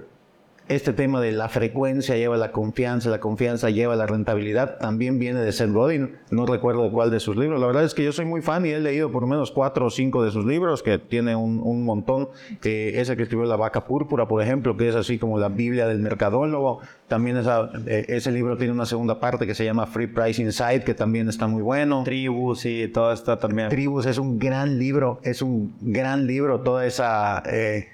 este tema de la frecuencia lleva la confianza, la confianza lleva la rentabilidad, también viene de Seth Godin, no recuerdo cuál de sus libros. La verdad es que yo soy muy fan y he leído por lo menos cuatro o cinco de sus libros, que tiene un, un montón. Eh, ese que escribió La Vaca Púrpura, por ejemplo, que es así como la Biblia del mercadólogo. También esa, eh, ese libro tiene una segunda parte que se llama Free Price Inside, que también está muy bueno. Tribus y todo esto también. Tribus es un gran libro, es un gran libro, toda esa... Eh,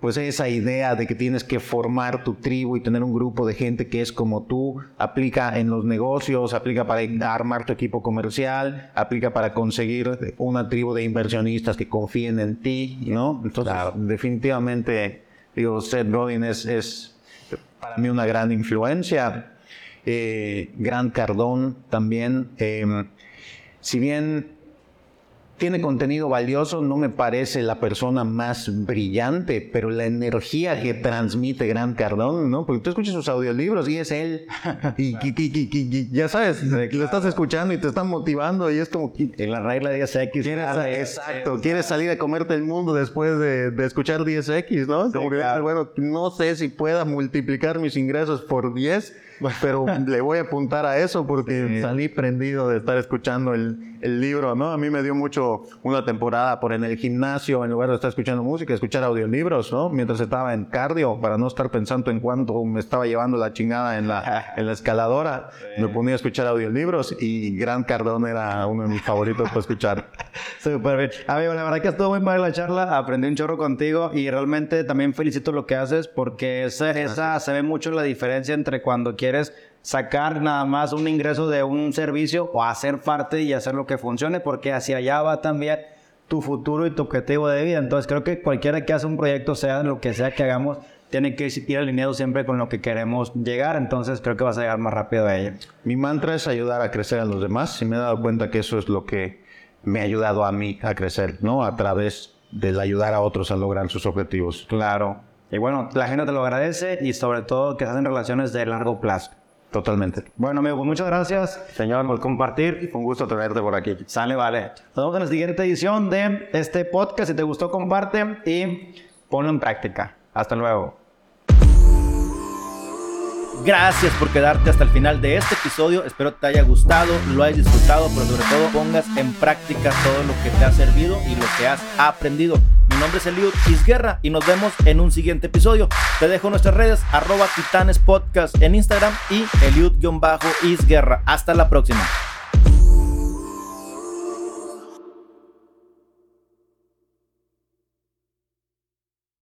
pues esa idea de que tienes que formar tu tribu y tener un grupo de gente que es como tú, aplica en los negocios, aplica para armar tu equipo comercial, aplica para conseguir una tribu de inversionistas que confíen en ti, ¿no? Entonces, definitivamente, digo, Seth Godin es, es para mí una gran influencia. Eh, Grant Cardón también. Em, si bien tiene contenido valioso, no me parece la persona más brillante, pero la energía que transmite Gran Cardón, ¿no? Porque tú escuchas sus audiolibros y es él. *laughs* Y, ya sabes, lo estás escuchando y te están motivando y es como... En la regla 10X. Quieres, exacto, quieres salir a comerte el mundo después de, escuchar 10X, ¿no? Como que, bueno, no sé si pueda multiplicar mis ingresos por 10 *laughs* pero le voy a apuntar a eso porque salí prendido de estar escuchando el, el, libro, ¿no? A mí me dio mucho una temporada por en el gimnasio, en lugar de estar escuchando música, escuchar audiolibros, ¿no? Mientras estaba en cardio, para no estar pensando en cuánto me estaba llevando la chingada en la, *laughs* en la escaladora, me ponía a escuchar audiolibros y Gran Cardón era uno de mis favoritos para escuchar. *laughs* Súper bien. Amigo, la verdad que estuvo muy padre la charla, aprendí un chorro contigo y realmente también felicito lo que haces porque esa, esa se ve mucho la diferencia entre cuando quieres quieres sacar nada más un ingreso de un servicio o hacer parte y hacer lo que funcione, porque hacia allá va también tu futuro y tu objetivo de vida. Entonces creo que cualquiera que hace un proyecto, sea lo que sea que hagamos, tiene que ir alineado siempre con lo que queremos llegar. Entonces creo que vas a llegar más rápido a ello. Mi mantra es ayudar a crecer a los demás y me he dado cuenta que eso es lo que me ha ayudado a mí a crecer, ¿no? A través del ayudar a otros a lograr sus objetivos. Claro. Y bueno, la gente te lo agradece y sobre todo que se hacen relaciones de largo plazo. Totalmente. Bueno, amigo, pues muchas gracias, señor, por compartir. Fue un gusto tenerte por aquí. Sale, vale. Nos vemos en la siguiente edición de este podcast. Si te gustó, comparte y ponlo en práctica. Hasta luego. Gracias por quedarte hasta el final de este episodio. Espero te haya gustado, lo hayas disfrutado, pero sobre todo pongas en práctica todo lo que te ha servido y lo que has aprendido. Mi nombre es Eliud Isguerra y nos vemos en un siguiente episodio. Te dejo nuestras redes, arroba Titanes Podcast en Instagram y Eliud-Isguerra. Hasta la próxima.